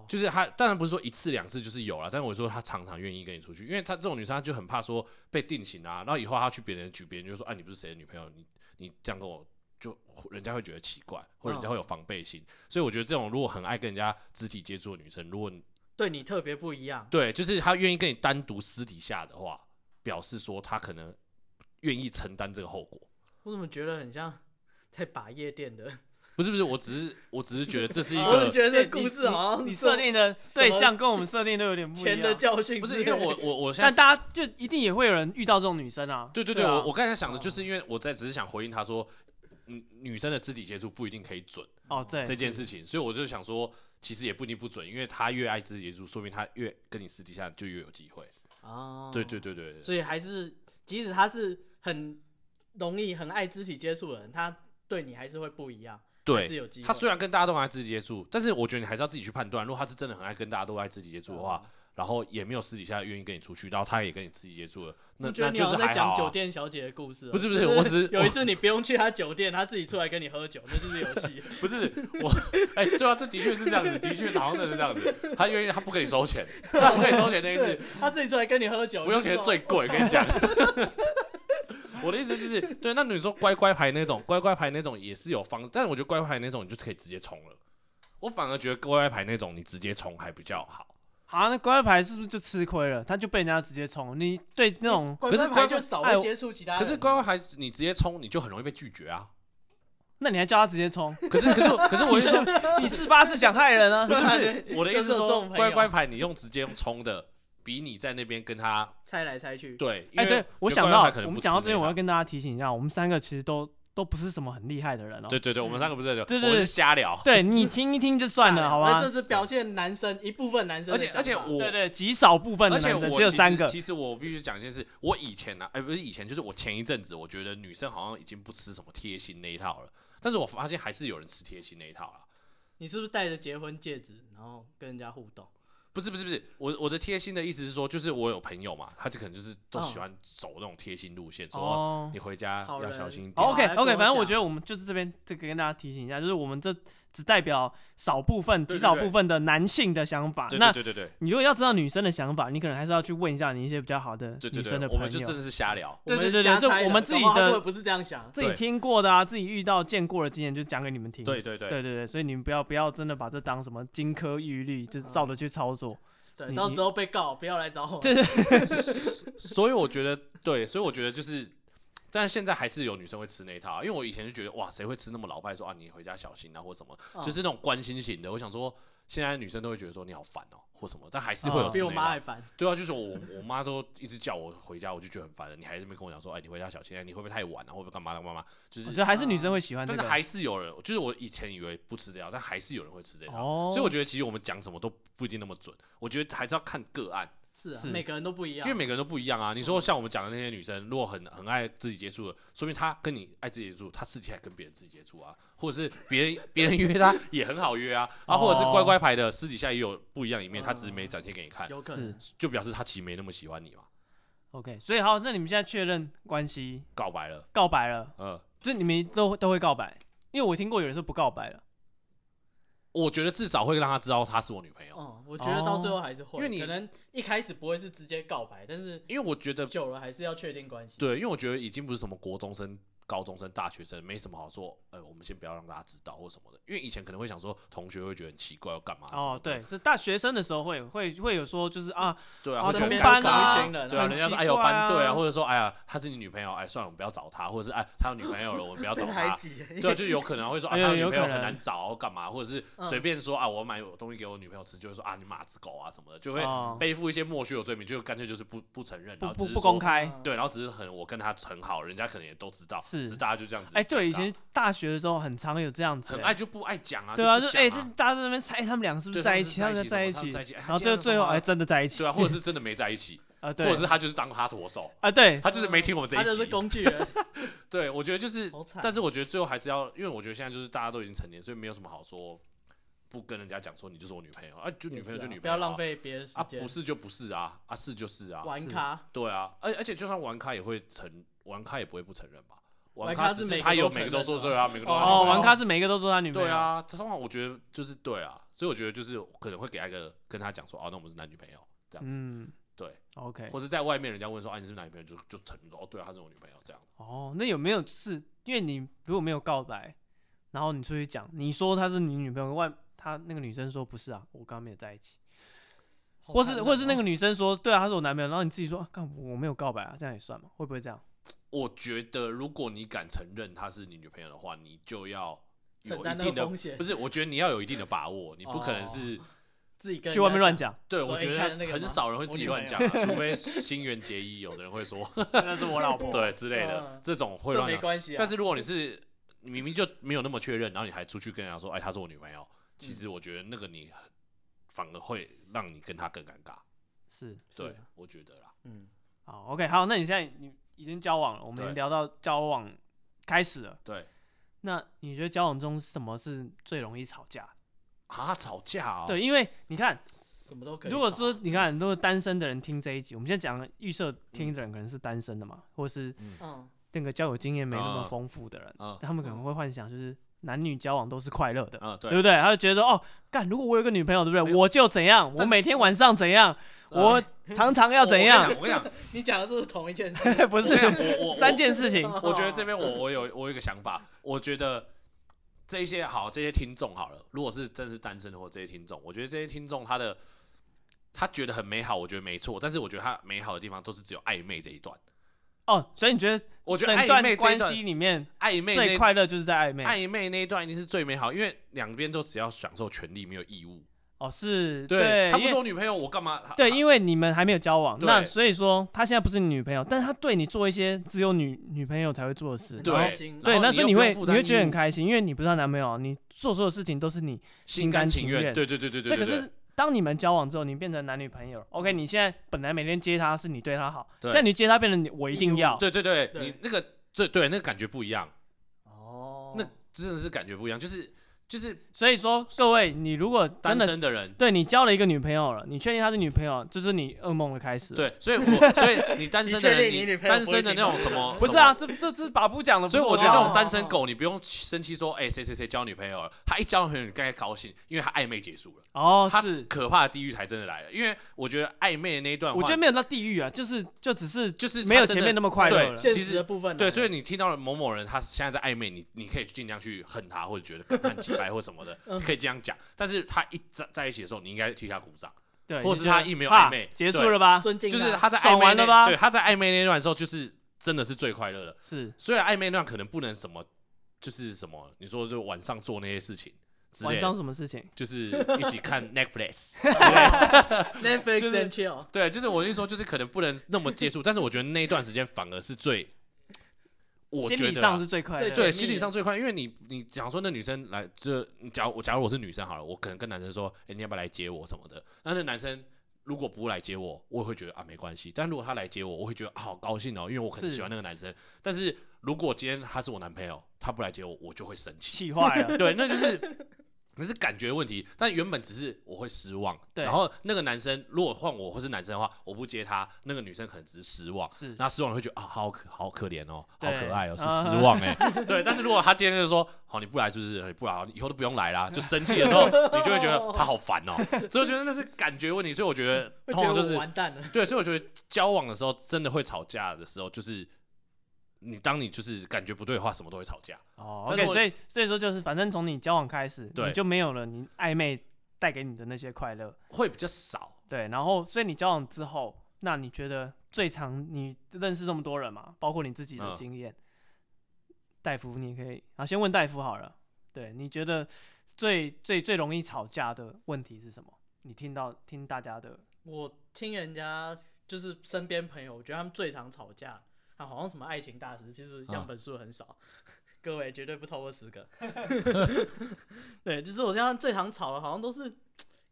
就是他，当然不是说一次两次就是有了，但是我说他常常愿意跟你出去，因为他这种女生，她就很怕说被定型啊，然后以后她去别人举别人就说，哎、啊，你不是谁的女朋友，你你这样跟我，就人家会觉得奇怪，或者人家会有防备心，哦、所以我觉得这种如果很爱跟人家肢体接触的女生，如果你对你特别不一样，对，就是她愿意跟你单独私底下的话，表示说她可能愿意承担这个后果。我怎么觉得很像在把夜店的？不是不是，我只是我只是觉得这是一个，我觉得这个故事好像你设定的对象跟我们设定都有点不一样。钱的教训不是因为我我我现在，但大家就一定也会有人遇到这种女生啊。对对对，我我刚才想的就是因为我在只是想回应他说，嗯，女生的肢体接触不一定可以准哦，对这件事情，所以我就想说，其实也不一定不准，因为他越爱肢体接触，说明他越跟你私底下就越有机会哦。对对对对，所以还是即使他是很容易很爱肢体接触的人，他。对你还是会不一样。对，他虽然跟大家都很爱肢体接触，但是我觉得你还是要自己去判断。如果他是真的很爱跟大家都爱肢体接触的话，然后也没有私底下愿意跟你出去，然后他也跟你肢体接触了，那那就是还讲。酒店小姐的故事，不是不是，我只是 有一次你不用去他酒店，他自己出来跟你喝酒，那就是游戏。不是我，哎，对啊，这的确是这样子，的确好像真的是这样子。他愿意，他不跟你收钱，他不跟你收钱那一次，他自己出来跟你喝酒，不用钱最贵，跟你讲。我的意思就是，对，那你说乖乖牌那种，乖乖牌那种也是有方，但是我觉得乖乖牌那种你就可以直接冲了。我反而觉得乖乖牌那种你直接冲还比较好。好，那乖乖牌是不是就吃亏了？他就被人家直接冲，你对那种可是乖乖牌就少会接触其他人。可是乖乖牌你直接冲，你就很容易被拒绝啊。那你还叫他直接冲？可是可是可是我是说，你四八是想害人啊？不是 不是，我的意思是说，乖乖牌你用直接用冲的。比你在那边跟他猜来猜去，对，哎，对我想到，我们讲到这边，我要跟大家提醒一下，我们三个其实都都不是什么很厉害的人哦。对对对，我们三个不是，对对，我是瞎聊。对，你听一听就算了，好吧？这是表现男生一部分男生，而且而且我对对极少部分的男生只有三个。其实我必须讲一件事，我以前呢，哎，不是以前，就是我前一阵子，我觉得女生好像已经不吃什么贴心那一套了，但是我发现还是有人吃贴心那一套了。你是不是戴着结婚戒指，然后跟人家互动？不是不是不是，我我的贴心的意思是说，就是我有朋友嘛，他就可能就是都喜欢走那种贴心路线，说你回家要小心点。OK OK，反正我觉得我们就是这边这个跟大家提醒一下，就是我们这。只代表少部分、极少部分的男性的想法。那对对对，你如果要知道女生的想法，你可能还是要去问一下你一些比较好的女生的朋友。我们就真的是瞎聊。对对对，这我们自己的不是这样想，自己听过的啊，自己遇到见过的经验就讲给你们听。对对对对对对，所以你们不要不要真的把这当什么金科玉律，就是照着去操作。对，到时候被告不要来找我。对对。所以我觉得，对，所以我觉得就是。但是现在还是有女生会吃那一套，因为我以前就觉得哇，谁会吃那么老派说啊，你回家小心啊，或什么，哦、就是那种关心型的。我想说，现在女生都会觉得说你好烦哦、喔，或什么，但还是会有。比我妈还烦。对啊，就是我我妈都一直叫我回家，我就觉得很烦了。你还是没跟我讲说，哎、欸，你回家小心啊，你会不会太晚啊，会不会干嘛干嘛？就是我觉得还是女生会喜欢、这个，但是还是有人，就是我以前以为不吃这套，但还是有人会吃这套。哦、所以我觉得其实我们讲什么都不一定那么准，我觉得还是要看个案。是啊，每个人都不一样，因为每个人都不一样啊。你说像我们讲的那些女生，如果很很爱自己接触的，说明她跟你爱自己接触，她私底下跟别人自己接触啊，或者是别人别人约她也很好约啊，啊，或者是乖乖牌的私底下也有不一样一面，她只是没展现给你看，有可能。就表示她其实没那么喜欢你嘛。OK，所以好，那你们现在确认关系，告白了，告白了，嗯，就你们都都会告白，因为我听过有人说不告白了。我觉得至少会让他知道她是我女朋友。嗯，我觉得到最后还是会，因为你可能一开始不会是直接告白，但是因为我觉得久了还是要确定关系。对，因为我觉得已经不是什么国中生。高中生、大学生没什么好说，呃，我们先不要让大家知道或什么的，因为以前可能会想说，同学会觉得很奇怪，要干嘛？哦，对，是大学生的时候会会会有说，就是啊，对啊，同班啊，对啊，人家说哎呦班对啊，或者说哎呀，他是你女朋友，哎，算了，我们不要找他，或者是哎，他有女朋友了，我们不要找他，对，就有可能会说啊，他女朋友很难找，干嘛？或者是随便说啊，我买东西给我女朋友吃，就会说啊，你马子狗啊什么的，就会背负一些莫须有罪名，就干脆就是不不承认，然后不不公开，对，然后只是很我跟他很好，人家可能也都知道，是大家就这样子。哎，对，以前大学的时候很常有这样子，很爱就不爱讲啊。对啊，就哎，大家在那边猜他们两个是不是在一起，他们在一起，然后最后最后哎真的在一起，对啊，或者是真的没在一起啊，对或者是他就是当他舵手啊，对，他就是没听我们这一集，他就是工具人。对，我觉得就是，但是我觉得最后还是要，因为我觉得现在就是大家都已经成年，所以没有什么好说，不跟人家讲说你就是我女朋友啊，就女朋友就女朋友，不要浪费别人时间，不是就不是啊，啊是就是啊，玩咖，对啊，而而且就算玩咖也会承，玩咖也不会不承认吧。玩咖是他有每个都说对啊，每个都哦，玩咖是每个都说他女朋友。对啊，这通常我觉得就是对啊，所以我觉得就是可能会给他一个跟他讲说，哦，那我们是男女朋友这样子。嗯，对，OK。或是在外面人家问说，啊，你是男女朋友，就就承认说，哦，对啊，他是我女朋友这样。哦，那有没有是因为你如果没有告白，然后你出去讲，你说他是你女朋友，外他那个女生说不是啊，我刚刚没有在一起，或是或是那个女生说，对啊，他是我男朋友，然后你自己说，干我没有告白啊，这样也算吗？会不会这样？我觉得，如果你敢承认她是你女朋友的话，你就要有一定的风险。不是，我觉得你要有一定的把握，你不可能是自己去外面乱讲。对，我觉得很少人会自己乱讲，除非新垣结衣，有的人会说 那是我老婆，对之类的，这种会乱讲。但是如果你是你明明就没有那么确认，然后你还出去跟人家说，哎，她是我女朋友，其实我觉得那个你反而会让你跟她更尴尬。是，对，我觉得啦。嗯，好，OK，好，那你现在你。已经交往了，我们聊到交往开始了。对，那你觉得交往中什么是最容易吵架？啊，吵架啊、哦？对，因为你看，什么都可以。如果说你看，如果单身的人听这一集，我们现在讲预设听的人可能是单身的嘛，嗯、或是嗯那个交友经验没那么丰富的人，嗯、他们可能会幻想就是。男女交往都是快乐的，嗯，对，对不对？他就觉得哦，干，如果我有个女朋友，对不对？我就怎样，我每天晚上怎样，我 常常要怎样。我跟你讲，你讲的是不是同一件事？不是，我我三件事情。我觉得这边我我有我有一个想法，我觉得这些好，这些听众好了，如果是真是单身的或，这些听众，我觉得这些听众他的他觉得很美好，我觉得没错，但是我觉得他美好的地方都是只有暧昧这一段。哦，所以你觉得？我觉得暧昧关系里面，暧昧最快乐就是在暧昧。暧昧那一段一定是最美好，因为两边都只要享受权利，没有义务。哦，是对，对他不是我女朋友，我干嘛？对，因为你们还没有交往，那所以说他现在不是你女朋友，但是他对你做一些只有女女朋友才会做的事。对，对，那所以你会你会觉得很开心，因为你不是他男朋友，你做所有事情都是你心甘情愿。对对对对对。这可是。当你们交往之后，你变成男女朋友，OK？你现在本来每天接他是你对他好，现在你接他变成你我一定要，对对对，你那个对对那个感觉不一样，哦，那真的是感觉不一样，就是。就是，所以说各位，你如果单身的人，对你交了一个女朋友了，你确定她是女朋友，就是你噩梦的开始。对，所以我，所以你单身的人，你单身的那种什么？不是啊，这这这是把不讲的。所以我觉得那种单身狗，你不用生气说，哎，谁谁谁交女朋友了？他一交女朋友，你该高兴，因为他暧昧结束了。哦，是。可怕的地狱才真的来了，因为我觉得暧昧的那一段，我觉得没有到地狱啊，就是就只是就是没有前面那么快乐了。现实的部分。对，所以你听到了某某人他现在在暧昧，你你可以尽量去恨他，或者觉得很鸡掰或什么的。可以这样讲，但是他一在在一起的时候，你应该替他鼓掌，对，或是他一没有暧昧，结束了吧？就是他在暧昧了吧？对，他在暧昧那段的时候，就是真的是最快乐的。是，虽然暧昧那段可能不能什么，就是什么，你说就晚上做那些事情，晚上什么事情？就是一起看 Netflix，Netflix and chill。对，就是我跟你说，就是可能不能那么接触，但是我觉得那一段时间反而是最。我觉得、啊、心理上是最快的，对，心理上最快，因为你你假如说那女生来，就假如我假如我是女生好了，我可能跟男生说，哎、欸，你要不要来接我什么的？那那男生如果不来接我，我也会觉得啊没关系。但如果他来接我，我会觉得、啊、好高兴哦，因为我可能喜欢那个男生。是但是如果今天他是我男朋友，他不来接我，我就会生气，气坏了。对，那就是。那是感觉问题，但原本只是我会失望。对，然后那个男生如果换我或是男生的话，我不接他，那个女生可能只是失望。是，那失望会觉得啊，好可好可怜哦，好可爱哦，是 失望哎。对，但是如果他今天就说，好，你不来是不是？你不来，以后都不用来啦。就生气的时候，你就会觉得他好烦哦。所以我觉得那是感觉问题。所以我觉得通常就是完蛋了。对，所以我觉得交往的时候真的会吵架的时候，就是。你当你就是感觉不对的话，什么都会吵架。哦，OK，所以所以说就是，反正从你交往开始，你就没有了你暧昧带给你的那些快乐，会比较少。对，然后所以你交往之后，那你觉得最常你认识这么多人嘛，包括你自己的经验，大夫、嗯，你可以啊，先问大夫好了。对，你觉得最最最容易吵架的问题是什么？你听到听大家的，我听人家就是身边朋友，我觉得他们最常吵架。啊，好像什么爱情大师，其实样本数很少，啊、各位绝对不超过十个。对，就是我现在最常吵的，好像都是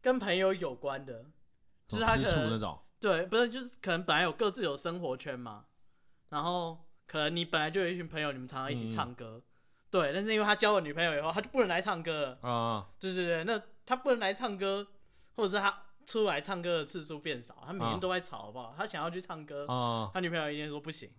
跟朋友有关的，就是他可能那种。对，不是，就是可能本来有各自有生活圈嘛，然后可能你本来就有一群朋友，你们常常一起唱歌，嗯、对，但是因为他交了女朋友以后，他就不能来唱歌了啊。对对对，那他不能来唱歌，或者是他出来唱歌的次数变少，他每天都在吵，好不好？他想要去唱歌，啊、他女朋友一定说不行。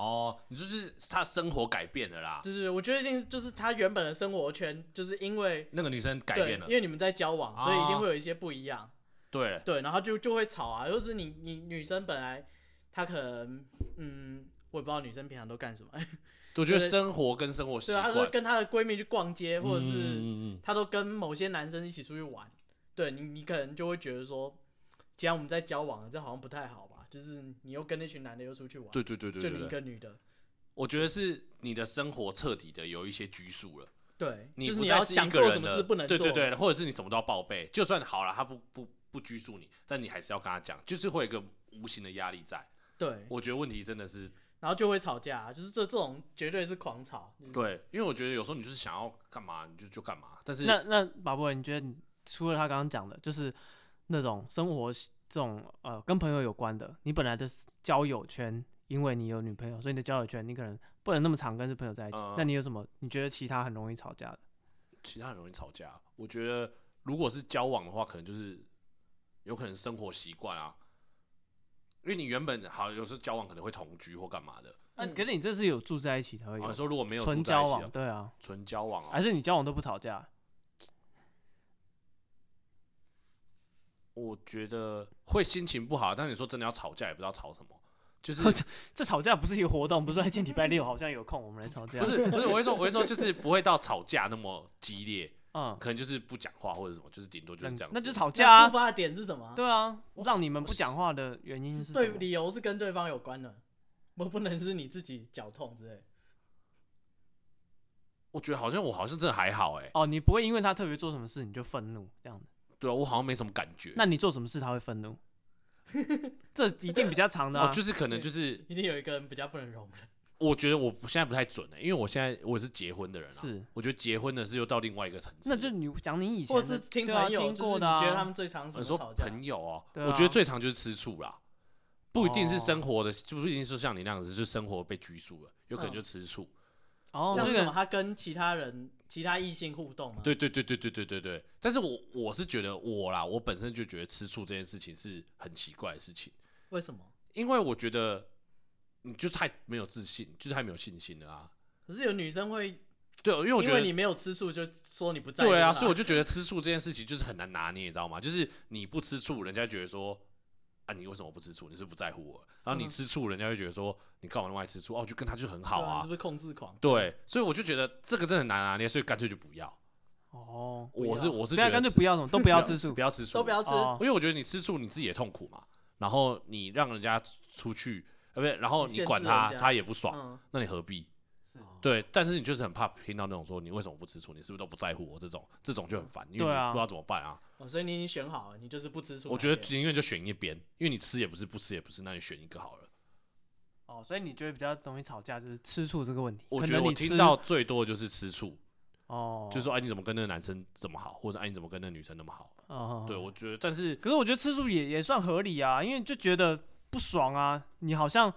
哦，你就是他生活改变了啦。就是我觉得一定就是他原本的生活圈，就是因为那个女生改变了，因为你们在交往，所以一定会有一些不一样。对对，然后就就会吵啊。又是你你女生本来她可能嗯，我也不知道女生平常都干什么。我觉得生活跟生活习惯，她说跟她的闺蜜去逛街，或者是她都跟某些男生一起出去玩。对你，你可能就会觉得说，既然我们在交往了，这好像不太好吧。就是你又跟那群男的又出去玩，对对对对，就你一个女的，我觉得是你的生活彻底的有一些拘束了。对，你不再是一个人的，对对对，或者是你什么都要报备，就算好了，他不不不拘束你，但你还是要跟他讲，就是会有一个无形的压力在。对，我觉得问题真的是，然后就会吵架，就是这这种绝对是狂吵。对，因为我觉得有时候你就是想要干嘛你就就干嘛，但是那那宝博，你觉得除了他刚刚讲的，就是那种生活。这种呃跟朋友有关的，你本来的交友圈因为你有女朋友，所以你的交友圈你可能不能那么常跟这朋友在一起。嗯、那你有什么？你觉得其他很容易吵架的？其他很容易吵架，我觉得如果是交往的话，可能就是有可能生活习惯啊，因为你原本好有时候交往可能会同居或干嘛的。那、嗯、可是你这是有住在一起才会有。有、啊、说如果没有纯交往，对啊，纯交往、啊，还是你交往都不吵架？我觉得会心情不好，但是你说真的要吵架，也不知道吵什么。就是 这吵架不是一个活动，不是说今天礼拜六好像有空，我们来吵架。不是不是，我会说我会说就是不会到吵架那么激烈，嗯，可能就是不讲话或者什么，就是顶多就是这样。那就吵架啊。出发的点是什么？对啊，让你们不讲话的原因是？对，理由是跟对方有关的，不不能是你自己脚痛之类。我觉得好像我好像真的还好哎、欸。哦，你不会因为他特别做什么事你就愤怒这样的？对啊，我好像没什么感觉。那你做什么事他会愤怒？这一定比较长的、啊哦，就是可能就是一定有一个人比较不能容忍。我觉得我现在不太准、欸、因为我现在我也是结婚的人、啊，是我觉得结婚的是又到另外一个层次。那就你讲你以前或者听朋友、啊、听过的、啊，觉得他们最常是说朋友哦、我觉得最常就是吃醋啦，不一定是生活的，就不一定是像你那样子，就是生活被拘束了，有可能就吃醋。嗯哦，像什么？他跟其他人、其他异性互动吗？对对对对对对对对。但是我我是觉得我啦，我本身就觉得吃醋这件事情是很奇怪的事情。为什么？因为我觉得你就太没有自信，就是太没有信心了啊。可是有女生会对，因为我觉得因为你没有吃醋，就说你不在乎。对啊，所以我就觉得吃醋这件事情就是很难拿捏，你知道吗？就是你不吃醋，人家觉得说。啊、你为什么不吃醋？你是不，在乎我？然后你吃醋，人家会觉得说你干嘛那么爱吃醋？哦，就跟他就很好啊，是不是控制狂？对，所以我就觉得这个真的很难啊，你所以干脆就不要。哦，我是我是觉得干脆不要什么，都不要吃醋，不要吃醋，都不要吃，因为我觉得你吃醋你自己也痛苦嘛。然后你让人家出去，呃，不对，然后你管他，他也不爽，嗯、那你何必？对，但是你就是很怕听到那种说你为什么不吃醋，你是不是都不在乎我这种，这种就很烦，因为你不知道怎么办啊。哦，所以你已经选好了，你就是不吃醋。我觉得宁愿就选一边，因为你吃也不是，不吃也不是，那你选一个好了。哦，所以你觉得比较容易吵架就是吃醋这个问题？我觉得我听到最多的就是吃醋。哦，就是说哎，你怎么跟那个男生这么好，或者哎你怎么跟那个女生那么好？哦，对，我觉得，但是可是我觉得吃醋也也算合理啊，因为就觉得不爽啊，你好像。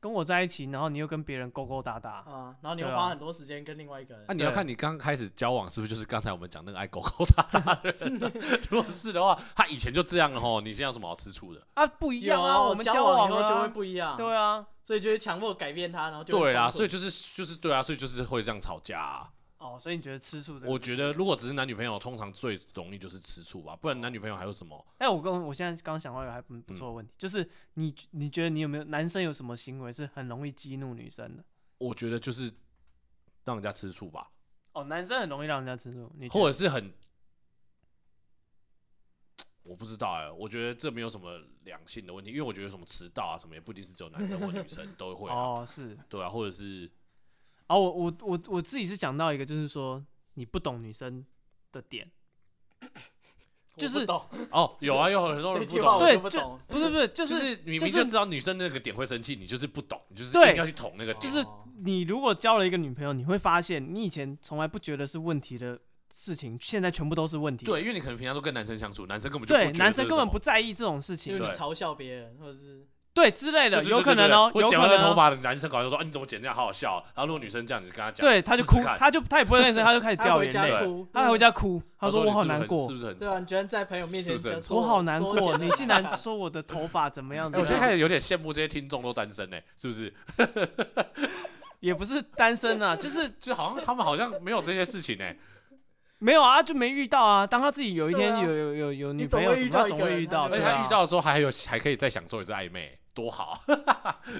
跟我在一起，然后你又跟别人勾勾搭搭啊，然后你又花很多时间跟另外一个人。那、啊、你要看你刚开始交往是不是就是刚才我们讲那个爱勾勾搭搭的人？如果是的话，他以前就这样了吼，你现在有什么好吃醋的？啊，不一样啊，我们交往以后就会不一样。对啊，所以就会强迫改变他，然后就对啊，所以就是就是对啊，所以就是会这样吵架啊。哦，所以你觉得吃醋？我觉得如果只是男女朋友，通常最容易就是吃醋吧，不然男女朋友还有什么？哎、欸，我跟我现在刚想到一个还不不错的问题，嗯、就是你你觉得你有没有男生有什么行为是很容易激怒女生的？我觉得就是让人家吃醋吧。哦，男生很容易让人家吃醋，你或者是很，我不知道哎、欸，我觉得这没有什么两性的问题，因为我觉得什么迟到啊什么也不一定是只有男生或女生都会、啊、哦，是对啊，或者是。哦，我我我我自己是讲到一个，就是说你不懂女生的点，就是 哦，有啊，有很多人不懂，对，就不是不是，就是你明明就知道女生那个点会生气，你就是不懂，你就是一定要去捅那个点。就是你如果交了一个女朋友，你会发现你以前从来不觉得是问题的事情，现在全部都是问题。对，因为你可能平常都跟男生相处，男生根本就对，男生根本不在意这种事情，因为你嘲笑别人或者是。对之类的，有可能哦。有剪完头发的男生搞就说：“啊，你怎么剪这样，好好笑。”然后如果女生这样，你就跟他讲，对，他就哭，他就他也不会认真，他就开始掉眼泪，他还回家哭，他说：“我好难过。”是不是很？对啊，你居然在朋友面前讲，我好难过，你竟然说我的头发怎么样？我现在开始有点羡慕这些听众都单身呢，是不是？也不是单身啊，就是 就好像他们好像没有这些事情呢。没有啊，就没遇到啊。当他自己有一天有有有有女朋友，他总会遇到，而且他遇到的时候还有还可以再享受一次暧昧。多好，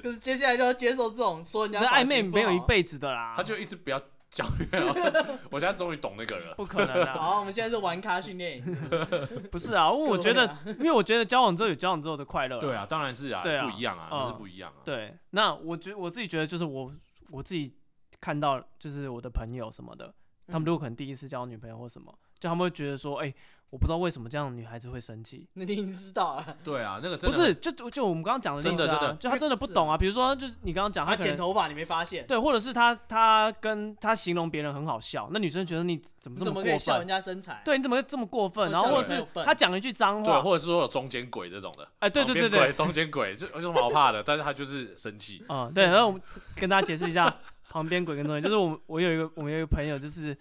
可是接下来就要接受这种说人家 暧昧没有一辈子的啦，他就一直不要讲。我现在终于懂那个了，不可能啊！好，我们现在是玩咖训练营，不是啊？因为我觉得，因为我觉得交往之后有交往之后的快乐。对啊，当然是啊，对啊，不一样啊，那是不一样啊。对，那我觉我自己觉得就是我我自己看到就是我的朋友什么的，他们如果可能第一次交女朋友或什么，就他们会觉得说，哎、欸。我不知道为什么这样女孩子会生气，那你知道啊？对啊，那个真的不是就就我们刚刚讲的例子啊，真的真的就她真的不懂啊。比如说，就是你刚刚讲她剪头发，你没发现？对，或者是她她跟她形容别人很好笑，那女生觉得你怎么这么过分？怎么可以笑人家身材？对，你怎么会这么过分？然后或者是她讲了一句脏话，对，或者是说有中间鬼这种的。哎，对对对对，中间鬼就有什么好怕的？但是她就是生气。嗯，对。然后我们跟大家解释一下，旁边鬼跟中间，就是我们我有一个我们有一个朋友就是。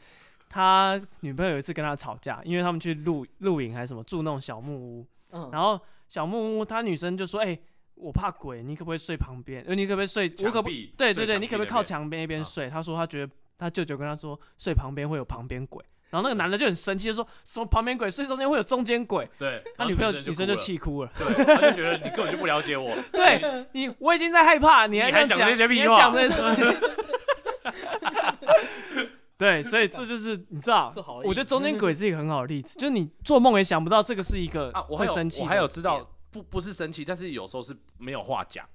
他女朋友有一次跟他吵架，因为他们去露露营还是什么，住那种小木屋。嗯。然后小木屋，他女生就说：“哎、欸，我怕鬼，你可不可以睡旁边？呃，你可不可以睡？我可不对对对，你可不可以靠墙边一边睡？”他说他觉得他舅舅跟他说睡旁边会有旁边鬼，然后那个男的就很生气，就说什么旁边鬼睡中间会有中间鬼。对。他女朋友女生就气哭了。对。他就觉得你根本就不了解我。对你，我已经在害怕，你还讲这些屁话。对，所以这就是你知道，我觉得中间鬼是一个很好的例子，就是你做梦也想不到这个是一个我会生气。我还有知道不不是生气，但是有时候是没有话讲。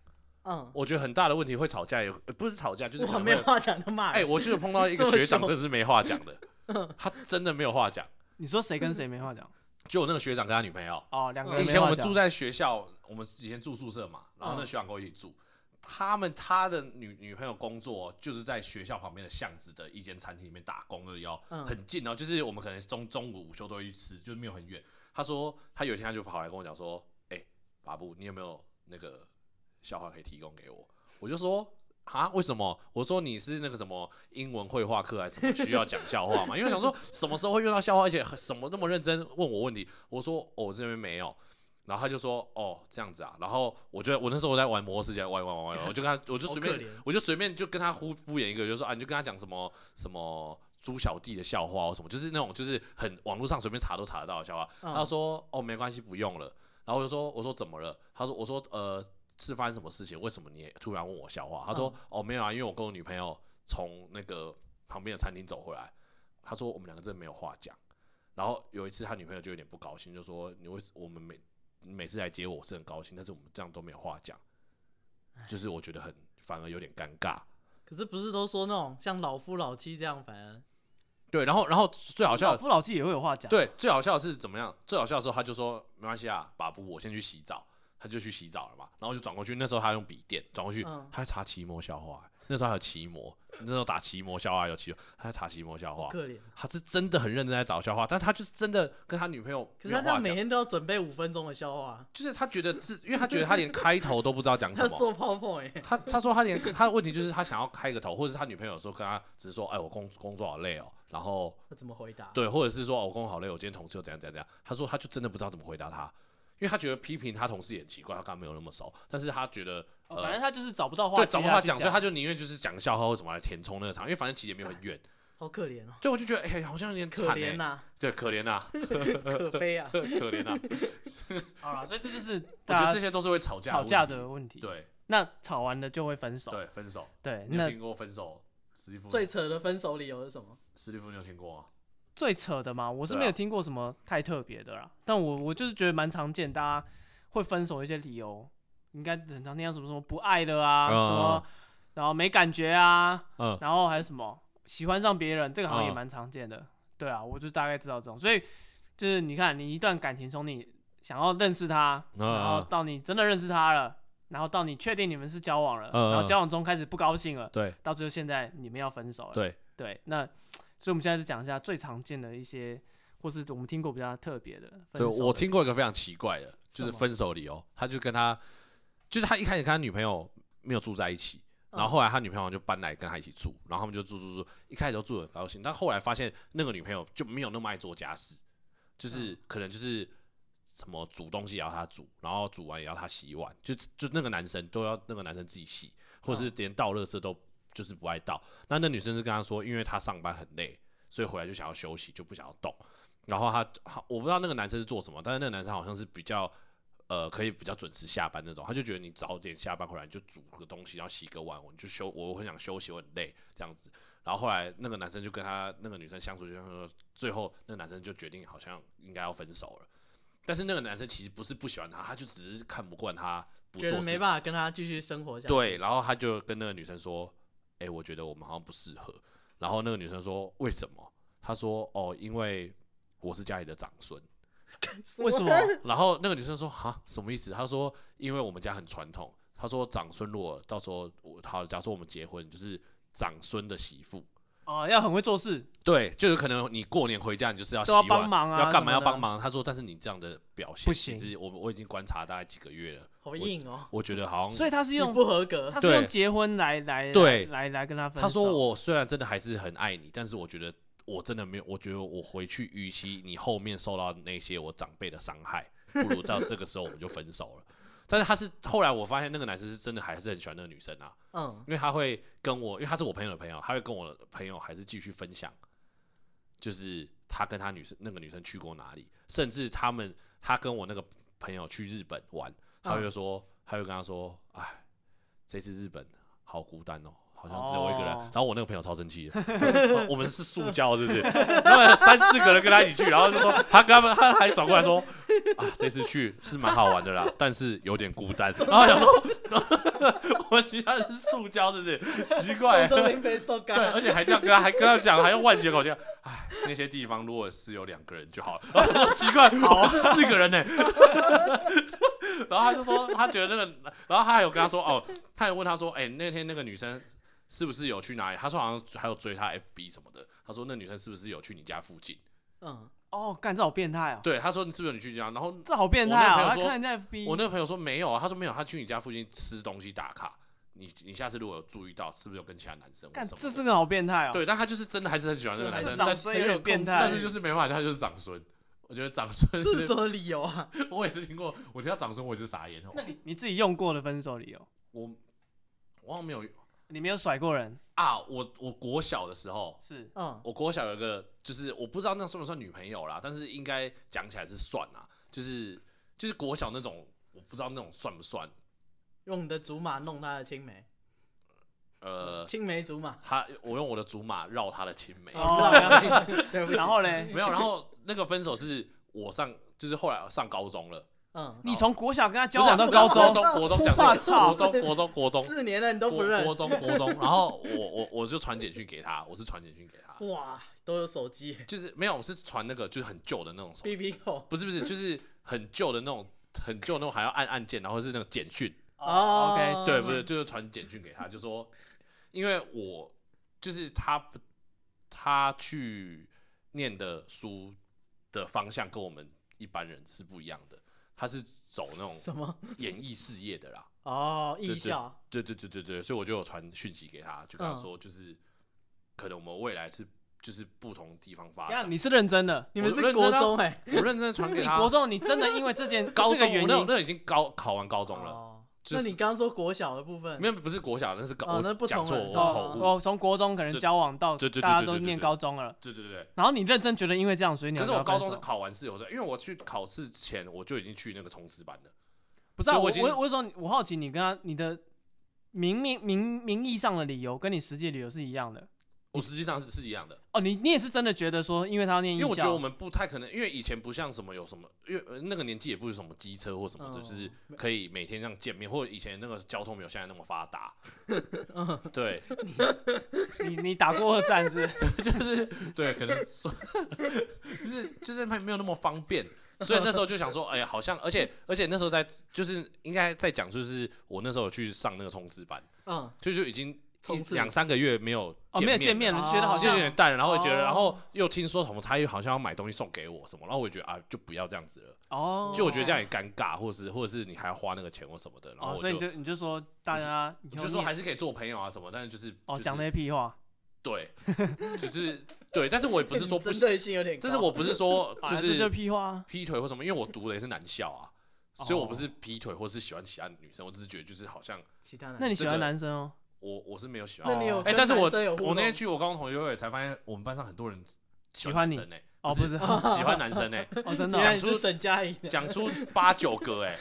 嗯，我觉得很大的问题会吵架，也不是吵架，就是我没有话讲的骂。哎，我就有碰到一个学长，真的是没话讲的，他真的没有话讲。你说谁跟谁没话讲？就我那个学长跟他女朋友哦，两个人。以前我们住在学校，我们以前住宿舍嘛，然后那个学长跟我一起住。他们他的女女朋友工作就是在学校旁边的巷子的一间餐厅里面打工而已，哦，很近哦，就是我们可能中中午午休都会去吃，就是没有很远。他说他有一天他就跑来跟我讲说：“哎、欸，巴布，你有没有那个笑话可以提供给我？”我就说：“啊，为什么？”我说：“你是那个什么英文绘画课还是什么需要讲笑话吗？”因为我想说什么时候会用到笑话，而且什么那么认真问我问题。我说：“哦，我这边没有。”然后他就说：“哦，这样子啊。”然后我觉得我那时候我在玩魔兽世界，玩玩玩玩，我就跟他，我就随便，我就随便就跟他敷敷衍一个，就说啊，你就跟他讲什么什么猪小弟的笑话或什么，就是那种就是很网络上随便查都查得到的笑话。嗯、他说：“哦，没关系，不用了。”然后我就说：“我说怎么了？”他说：“我说呃，是发生什么事情？为什么你突然问我笑话？”他说：“嗯、哦，没有啊，因为我跟我女朋友从那个旁边的餐厅走回来。”他说：“我们两个真的没有话讲。”然后有一次他女朋友就有点不高兴，就说：“你为什我们没？”每次来接我，我是很高兴，但是我们这样都没有话讲，就是我觉得很反而有点尴尬。可是不是都说那种像老夫老妻这样，反而对，然后然后最好笑的，老夫老妻也会有话讲。对，最好笑的是怎么样？最好笑的时候，他就说没关系啊，爸布，我先去洗澡，他就去洗澡了嘛，然后就转过去，那时候他用笔电转过去，嗯、他查奇摩笑话。那时候还有奇摩，那时候打奇魔笑话有奇摩，他在查奇摩笑话。可怜，他是真的很认真在找笑话，但他就是真的跟他女朋友。可是他这样每天都要准备五分钟的笑话。就是他觉得自，因为他觉得他连开头都不知道讲 什么。他做泡泡他他说他连他的问题就是他想要开个头，或者是他女朋友说跟他只是说，哎，我工工作好累哦，然后他怎么回答？对，或者是说我工作好累，我今天同事又怎样怎样怎样。他说他就真的不知道怎么回答他。因为他觉得批评他同事也很奇怪，他刚刚没有那么熟，但是他觉得，反正他就是找不到话，对，找不到话讲，所以他就宁愿就是讲笑话或什么来填充那个场，因为反正其实也没有很远，好可怜哦。对，我就觉得，哎、欸，好像有点、欸、可怜呐、啊，对，可怜呐、啊，可悲啊，可怜啊。好了，所以这就是我觉得这些都是会吵架吵架的问题。对，那吵完了就会分手。对，分手。对，你有听过分手？史蒂夫最扯的分手理由是什么？史蒂夫，你有听过吗？最扯的嘛？我是没有听过什么太特别的啦，啊、但我我就是觉得蛮常见，大家。会分手一些理由，应该很常听到什么什么不爱了啊，嗯、什么，然后没感觉啊，嗯、然后还有什么喜欢上别人，这个好像也蛮常见的。嗯、对啊，我就大概知道这种，所以就是你看，你一段感情从你想要认识他，嗯、然后到你真的认识他了，然后到你确定你们是交往了，嗯、然后交往中开始不高兴了，对，到最后现在你们要分手了，对。对，那所以我们现在是讲一下最常见的一些。或是我们听过比较特别的，的，对，我听过一个非常奇怪的，就是分手理由，他就跟他，就是他一开始跟他女朋友没有住在一起，然后后来他女朋友就搬来跟他一起住，然后他们就住住住，一开始都住的很高兴，但后来发现那个女朋友就没有那么爱做家事，就是可能就是什么煮东西也要他煮，然后煮完也要他洗碗，就就那个男生都要那个男生自己洗，或者是连倒垃圾都就是不爱到，那那女生是跟他说，因为他上班很累，所以回来就想要休息，就不想要动。然后他，我不知道那个男生是做什么，但是那个男生好像是比较，呃，可以比较准时下班那种。他就觉得你早点下班回来就煮个东西，然后洗个碗，我就休，我很想休息，我很累这样子。然后后来那个男生就跟他那个女生相处，就像说，最后那个男生就决定好像应该要分手了。但是那个男生其实不是不喜欢他，他就只是看不惯他不做，觉得没办法跟他继续生活下去。对，然后他就跟那个女生说：“哎，我觉得我们好像不适合。”然后那个女生说：“为什么？”她说：“哦，因为。”我是家里的长孙。为什么？然后那个女生说哈，什么意思？她说因为我们家很传统。她说长孙如果到时候我好，假如说我们结婚，就是长孙的媳妇。哦，要很会做事。对，就是可能你过年回家，你就是要洗碗，要帮忙啊，要干嘛要帮忙。他说，但是你这样的表现，不行。其实我我已经观察大概几个月了，好硬哦。我 觉得好像，所以他是用不合格，他是用结婚来来对来来跟他分手。他说我虽然真的还是很爱你，但是我觉得我真的没有，我觉得我回去，与其你后面受到那些我长辈的伤害，不如到这个时候我们就分手了。但是他是后来我发现那个男生是真的还是很喜欢那个女生啊，嗯，因为他会跟我，因为他是我朋友的朋友，他会跟我的朋友还是继续分享，就是他跟他女生那个女生去过哪里，甚至他们他跟我那个朋友去日本玩，他就说，嗯、他就跟他说，哎，这次日本好孤单哦。好像只有我一个人，然后我那个朋友超生气的，我们是塑胶，是不是？然后三四个人跟他一起去，然后就说他跟他们，他还转过来说啊，这次去是蛮好玩的啦，但是有点孤单。然后想说，我们其他人是塑胶，是不是？奇怪，对，而且还这样跟他，还跟他讲，还用惋惜的口气，哎，那些地方如果是有两个人就好了。然 后奇怪，好是四个人呢。然后他就说，他觉得那个，然后他还有跟他说，哦，他还问他说，哎，那天那个女生。是不是有去哪里？他说好像还有追他 FB 什么的。他说那女生是不是有去你家附近？嗯，哦，干这好变态哦。对，他说你是不是有你去家？然后这好变态啊！他看人家 FB。我那个朋友说没有啊，他说没有，他去你家附近吃东西打卡。你你下次如果有注意到，是不是有跟其他男生？干这真的好变态哦。对，但他就是真的还是很喜欢这个男生。长孙有点变态，但是就是没办法，他就是长孙。我觉得长孙这是什么理由啊？我也是听过，我听到长孙我也是傻眼哦。那你你自己用过的分手理由？我我好像没有。你没有甩过人啊？我我国小的时候是，嗯，我国小有一个，就是我不知道那算不算女朋友啦，但是应该讲起来是算啦，就是就是国小那种，我不知道那种算不算？用你的竹马弄他的青梅，呃，青梅竹马，他我用我的竹马绕他的青梅，哦，然后嘞，没有，然后那个分手是我上，就是后来上高中了。嗯，你从国小跟他交往到高中，国中讲错，国中国中国中。四年了，你都不认，国中国中，然后我我我就传简讯给他，我是传简讯给他，哇，都有手机，就是没有，我是传那个就是很旧的那种手机，BB 扣，不是不是，就是很旧的那种，很旧那种还要按按键，然后是那种简讯，哦，OK，对，不是，就是传简讯给他，就说，因为我就是他他去念的书的方向跟我们一般人是不一样的。他是走那种什么演艺事业的啦？哦，艺校。对对对对对，所以我就有传讯息给他，就跟他说，就是可能我们未来是就是不同地方发展。你是认真的？你们是国中哎？我认真传 给他。你国中，你真的因为这件 高中原因，我那已经高考完高中了。那你刚刚说国小的部分？没有，不是国小，那是高。哦，那不同。讲错，我口误。我从国中可能交往到大家都念高中了。对对对。然后你认真觉得因为这样，所以你要。可是我高中是考完试有的，因为我去考试前我就已经去那个冲刺班了。不是啊，我我我说我好奇你跟他你的名名名名义上的理由跟你实际理由是一样的。我实际上是是一样的哦，你你也是真的觉得说，因为他要念因为我觉得我们不太可能，因为以前不像什么有什么，因为那个年纪也不是什么机车或什么的，就是可以每天这样见面，或者以前那个交通没有现在那么发达。对，你你打过二战是？就是对，可能说就是就是没没有那么方便，所以那时候就想说，哎呀，好像，而且而且那时候在就是应该在讲，就是我那时候去上那个冲刺班，嗯，就就已经。两三个月没有哦，没有见面了，觉得好像有点淡，然后会觉得，然后又听说什么他又好像要买东西送给我什么，然后我觉得啊，就不要这样子了。哦，就我觉得这样也尴尬，或者是或者是你还要花那个钱或什么的。然后所以你就你就说大家，就说还是可以做朋友啊什么，但是就是哦讲那些屁话。对，就是对，但是我也不是说不针对性有点，但是我不是说 就是屁话劈腿或什么，因为我读的也是男校啊，所以我不是劈腿或是喜欢其他女生，我只是觉得就是好像其他男，那你喜欢男生哦？我我是没有喜欢，那你有哎，但是我我那天去我高中同学会才发现，我们班上很多人喜欢你。哦，不是。喜欢男生哎，哦真的，讲出沈佳宜，讲出八九个哎，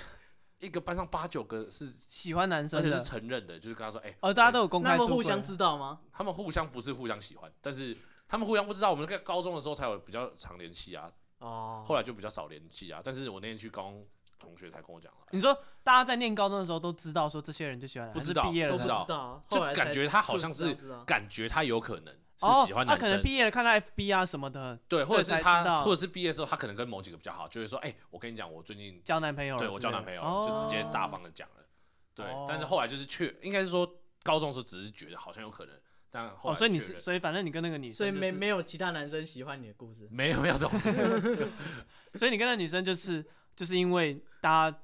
一个班上八九个是喜欢男生，而且是承认的，就是跟他说哎，哦大家都有公开，他们互相知道吗？他们互相不是互相喜欢，但是他们互相不知道，我们在高中的时候才有比较常联系啊，哦，后来就比较少联系啊，但是我那天去高中。同学才跟我讲了，你说大家在念高中的时候都知道说这些人就喜欢，不知道，毕业了不知道，就感觉他好像是感觉他有可能，是喜欢男生，他可能毕业了看到 FB 啊什么的，对，或者是他，或者是毕业的时候他可能跟某几个比较好，就会说，哎，我跟你讲，我最近交男朋友了，对我交男朋友了，就直接大方的讲了，对，但是后来就是确，应该是说高中的时候只是觉得好像有可能，但后来所以你是，所以反正你跟那个女生，所以没没有其他男生喜欢你的故事，没有没有这种故事，所以你跟那女生就是就是因为大家。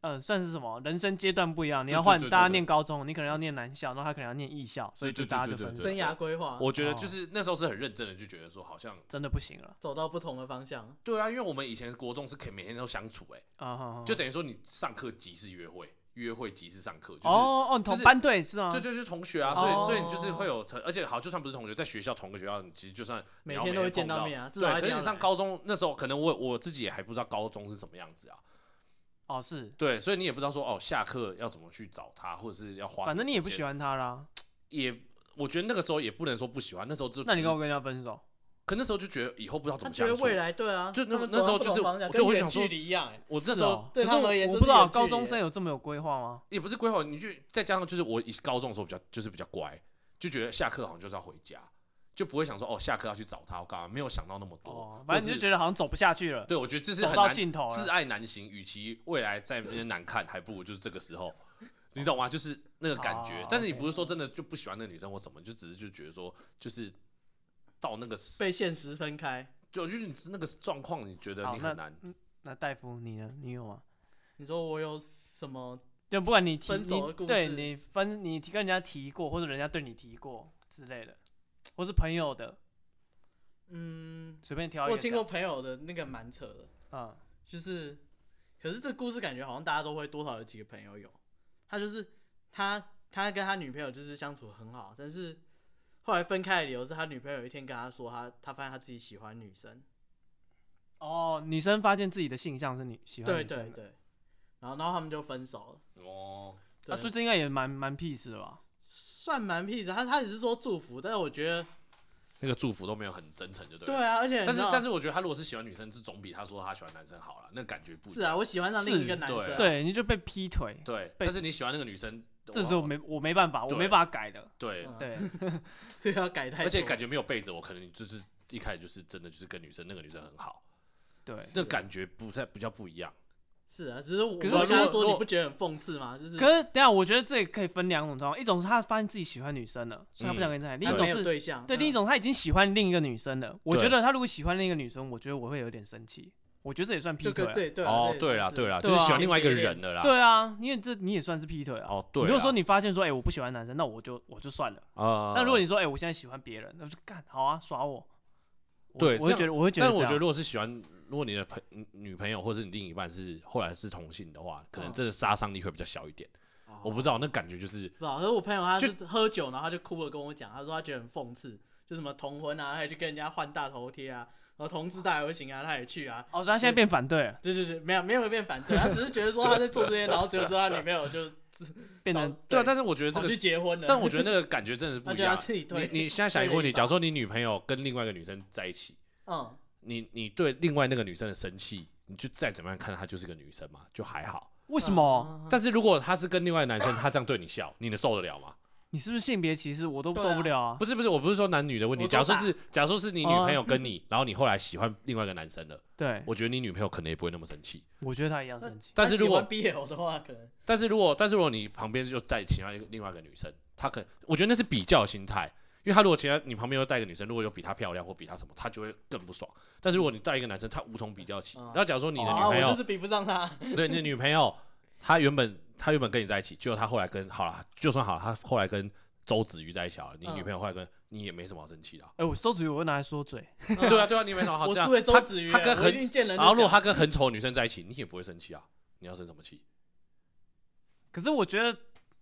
呃，算是什么？人生阶段不一样，你要换大家念高中，你可能要念男校，然后他可能要念艺校，所以就大家就分生涯规划。我觉得就是那时候是很认真的，就觉得说好像真的不行了，走到不同的方向。对啊，因为我们以前国中是可以每天都相处，哎，就等于说你上课即是约会，约会即是上课。哦哦，你同班对是吗？对对，就是同学啊，所以所以你就是会有，而且好，就算不是同学，在学校同个学校，你其实就算每天都会见到面啊。对，可是你上高中那时候，可能我我自己也还不知道高中是什么样子啊。哦，是对，所以你也不知道说哦，下课要怎么去找他，或者是要花。反正你也不喜欢他啦。也，我觉得那个时候也不能说不喜欢，那时候就。那你跟我跟人家分手？可那时候就觉得以后不知道怎么相得未来对啊，就那那时候就是，跟远距离一样。我那时候对他们而言，我不知道高中生有这么有规划吗？也不是规划，你就再加上就是我以高中的时候比较就是比较乖，就觉得下课好像就是要回家。就不会想说哦，下课要去找他，我干嘛？没有想到那么多。哦，反正你就觉得好像走不下去了。对，我觉得这是很难，挚爱难行。与其未来在那边难看，还不如就是这个时候，你懂吗？就是那个感觉。但是你不是说真的就不喜欢那个女生或什么，就只是就觉得说，就是到那个被现实分开，就就是你那个状况，你觉得你很难。那大夫你呢？你有吗？你说我有什么？就不管你提你对你分 你跟人家提过，或者人家对你提过之类的。或是朋友的，嗯，随便挑一个。我听过朋友的那个蛮扯的，啊，就是，可是这故事感觉好像大家都会多少有几个朋友有。他就是他他跟他女朋友就是相处很好，但是后来分开的理由是他女朋友有一天跟他说他他发现他自己喜欢女生。哦，女生发现自己的性向是女喜欢女生。对对对。然后然后他们就分手了。哦。那所以这应该也蛮蛮 peace 的吧？算蛮屁的，他他只是说祝福，但是我觉得那个祝福都没有很真诚，就对。对啊，而且但是但是我觉得他如果是喜欢女生，是总比他说他喜欢男生好了，那感觉不是啊。我喜欢上另一个男生，对，你就被劈腿，对。但是你喜欢那个女生，这时候没我没办法，我没办法改的。对对，这个要改太。而且感觉没有背着我，可能就是一开始就是真的就是跟女生那个女生很好，对，那感觉不太比较不一样。是啊，只是我刚刚说你不觉得很讽刺吗？就是，可是等下我觉得这也可以分两种状况，一种是他发现自己喜欢女生了，所以他不想跟你在一起；另一种是对象，对，另一种他已经喜欢另一个女生了。我觉得他如果喜欢另一个女生，我觉得我会有点生气。我觉得这也算劈腿。哦，对了对了，就是喜欢另外一个人了啦。对啊，因为这你也算是劈腿啊。哦，对。如果说你发现说，哎，我不喜欢男生，那我就我就算了。啊。那如果你说，哎，我现在喜欢别人，那就干好啊，耍我。对，我会觉得，我会觉得，但是我觉得，如果是喜欢。如果你的朋女朋友或者是你另一半是后来是同性的话，可能这个杀伤力会比较小一点。我不知道那感觉就是。不知道，可是我朋友他是喝酒，然后他就哭了跟我讲，他说他觉得很讽刺，就什么同婚啊，他也去跟人家换大头贴啊，然后同志大游行啊，他也去啊。哦，所以他现在变反对了。对对对，没有没有变反对，他只是觉得说他在做这些，然后觉得说他女朋友就 变成对啊。但是我觉得这个去结婚了，但我觉得那个感觉真的是不 一样。你你现在想一个问题，假如说你女朋友跟另外一个女生在一起，嗯。你你对另外那个女生的生气，你就再怎么样看她就是个女生嘛，就还好。为什么？但是如果她是跟另外男生，她这样对你笑，你能受得了吗？你是不是性别歧视？我都受不了啊！不是不是，我不是说男女的问题。假如说是，假如说是你女朋友跟你，然后你后来喜欢另外一个男生了，对，我觉得你女朋友可能也不会那么生气。我觉得她一样生气。但是如果 BL 的话，可能。但是如果但是如果你旁边就带其他一个另外一个女生，她可能我觉得那是比较心态。因为她如果其他你旁边又带一个女生，如果有比她漂亮或比她什么，她就会更不爽。但是如果你带一个男生，他无从比较起。然后假如说你的女朋友，就是比不上他。对，你的女朋友，她原本她原本跟你在一起，结果她后来跟好了，就算好了，他后来跟周子瑜在一起了。你女朋友后来跟你也没什么好生气的。哎，我周子瑜我会拿来说嘴。对啊对啊，你没什么好。这周子瑜，他跟很然后如果他跟很丑的女生在一起，你也不会生气啊。你要生什么气？可是我觉得。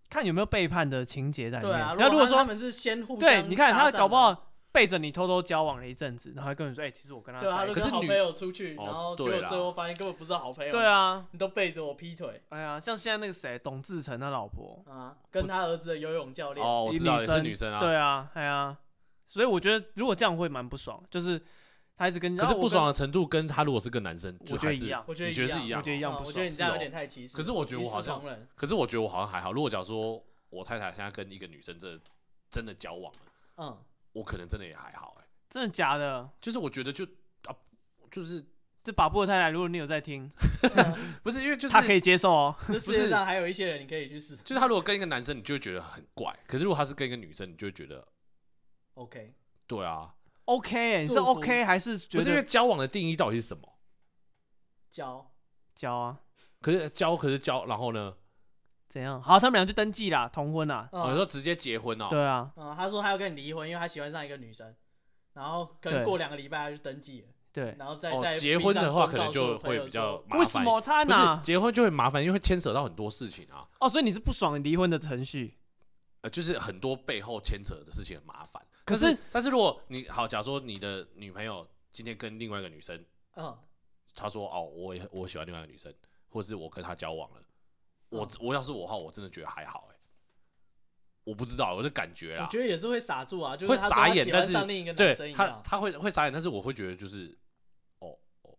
看有没有背叛的情节在里面。对啊，如果说他们是先互相，对，你看他搞不好背着你偷偷交往了一阵子，然后还跟你说，哎，其实我跟他对啊，可是好朋友出去，然后结果最后发现根本不是好朋友。对啊，你都背着我劈腿。哎呀，像现在那个谁，董志成他老婆啊，跟他儿子的游泳教练哦，我知道也是女生啊。对啊，哎呀，所以我觉得如果这样会蛮不爽，就是。他一直跟你，可是不爽的程度跟他如果是个男生，我觉得一样，我觉得是一样，我觉得一样，我觉得你这样有点太歧视。可是我觉得我好像，可是我觉得我好像还好。如果假如说我太太现在跟一个女生这真的交往了，嗯，我可能真的也还好哎、欸，真的假的？就是我觉得就啊，就是这把布的太太，如果你有在听 不是因为就是他可以接受哦。这世界上还有一些人你可以去试，就是他如果跟一个男生，你就会觉得很怪；可是如果他是跟一个女生，你就会觉得 OK。对啊，OK，、欸、你是 OK 还是觉得？不是因为交往的定义到底是什么？交交啊，可是交可是交，然后呢？怎样？好，他们俩就登记啦，同婚啦。哦，你说直接结婚哦？对啊。嗯，他说他要跟你离婚，因为他喜欢上一个女生，然后可能过两个礼拜他就登记了。对。然后再再结婚的话，可能就会比较麻烦。为什么他呢？结婚就会麻烦，因为会牵扯到很多事情啊。哦，所以你是不爽离婚的程序？呃，就是很多背后牵扯的事情很麻烦。可是，但是如果你好，假如说你的女朋友今天跟另外一个女生，嗯，她说哦，我也我喜欢另外一个女生，或是我跟她交往了。我我要是我的话，我真的觉得还好哎，我不知道，我的感觉啦。我觉得也是会傻住啊，就会傻眼，但是对他他会会傻眼，但是我会觉得就是，哦哦，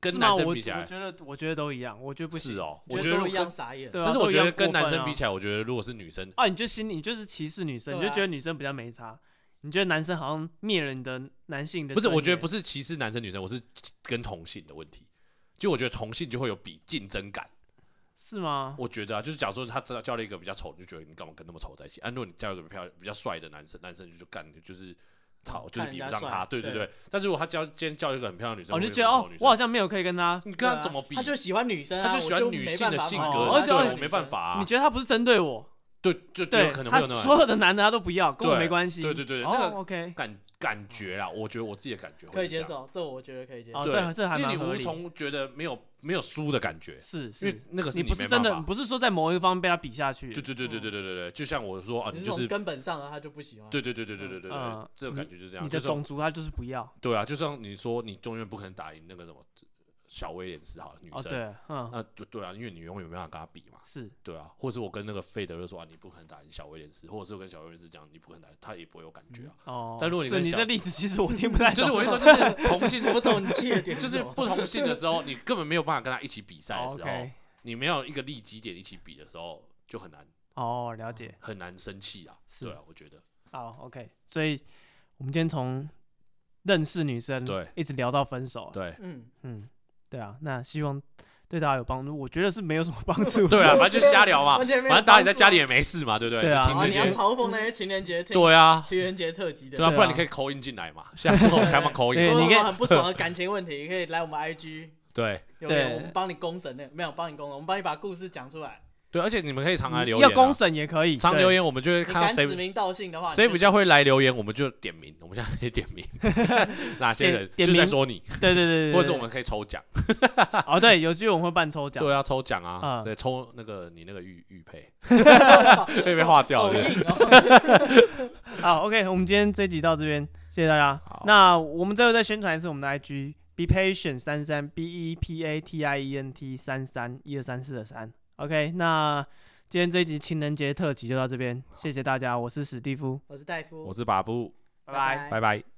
跟男生比起来，我觉得我觉得都一样，我觉得不是哦，我觉得都一样傻眼。但是我觉得跟男生比起来，我觉得如果是女生啊，你就心里就是歧视女生，你就觉得女生比较没差，你觉得男生好像灭了你的男性的。不是，我觉得不是歧视男生女生，我是跟同性的问题，就我觉得同性就会有比竞争感。是吗？我觉得啊，就是假如说他知道交了一个比较丑，你就觉得你干嘛跟那么丑在一起？啊，如果你交一个比较漂亮、比较帅的男生，男生就就干，就是讨，就是比不上他。对对对。但是如果他交今天交一个很漂亮的女生，我就觉得哦，我好像没有可以跟他，你跟他怎么比？他就喜欢女生，他就喜欢女性的性格，我没办法。你觉得他不是针对我？对，就对，可有那么。所有的男的他都不要，跟我没关系。对对对，那个 OK 感感觉啦，我觉得我自己的感觉可以接受，这我觉得可以接受。对，这还蛮合理。因为你无从觉得没有没有输的感觉，是，因为那个是你不是真的，不是说在某一个方面被他比下去。对对对对对对对对，就像我说啊，你就是根本上啊他就不喜欢。对对对对对对对对，这个感觉就是这样。你的种族他就是不要。对啊，就像你说，你永远不可能打赢那个什么。小威廉斯哈女生，对，嗯，那就对啊，因为你永远没办法跟他比嘛，是对啊，或者是我跟那个费德勒说啊，你不可能打赢小威廉斯，或者是我跟小威廉斯讲，你不可能打，他也不会有感觉啊。哦，但如果你你这例子其实我听不太懂，就是我一说 就是同性不同你的点，就是不同性的时候，你根本没有办法跟他一起比赛的时候，你没有一个利基点一起比的时候，就很难。哦，了解，很难生气啊。是啊，我觉得。好，OK，所以我们今天从认识女生对一直聊到分手，对，嗯嗯。对啊，那希望对大家有帮助。我觉得是没有什么帮助。对啊，反正就瞎聊嘛，反正大家在家里也没事嘛，对不对？对啊，你要嘲讽那些情人节特，对啊，情人节特辑的，对啊，不然你可以 call in 进来嘛，下次我们开放 call in。你可以很不爽的感情问题，你可以来我们 IG，对，对，我们帮你公审的，没有帮你公审，我们帮你把故事讲出来。对，而且你们可以常来留言，要公审也可以，常留言我们就会看到谁指名道姓的话，谁比较会来留言，我们就点名。我们现在可以点名 哪些人，就在说你。对对对，或者我们可以抽奖。哦，对，有机会我们会办抽奖。对，要抽奖啊，对，抽那个你那个玉玉佩，被被划掉了。好，OK，我们今天这集到这边，谢谢大家。那我们最后再宣传一次我们的 IG，Be Patient 33 B E P A T I E N T 三三一二三四的三。OK，那今天这一集情人节特辑就到这边，谢谢大家，我是史蒂夫，我是戴夫，我是巴布，拜拜，拜拜。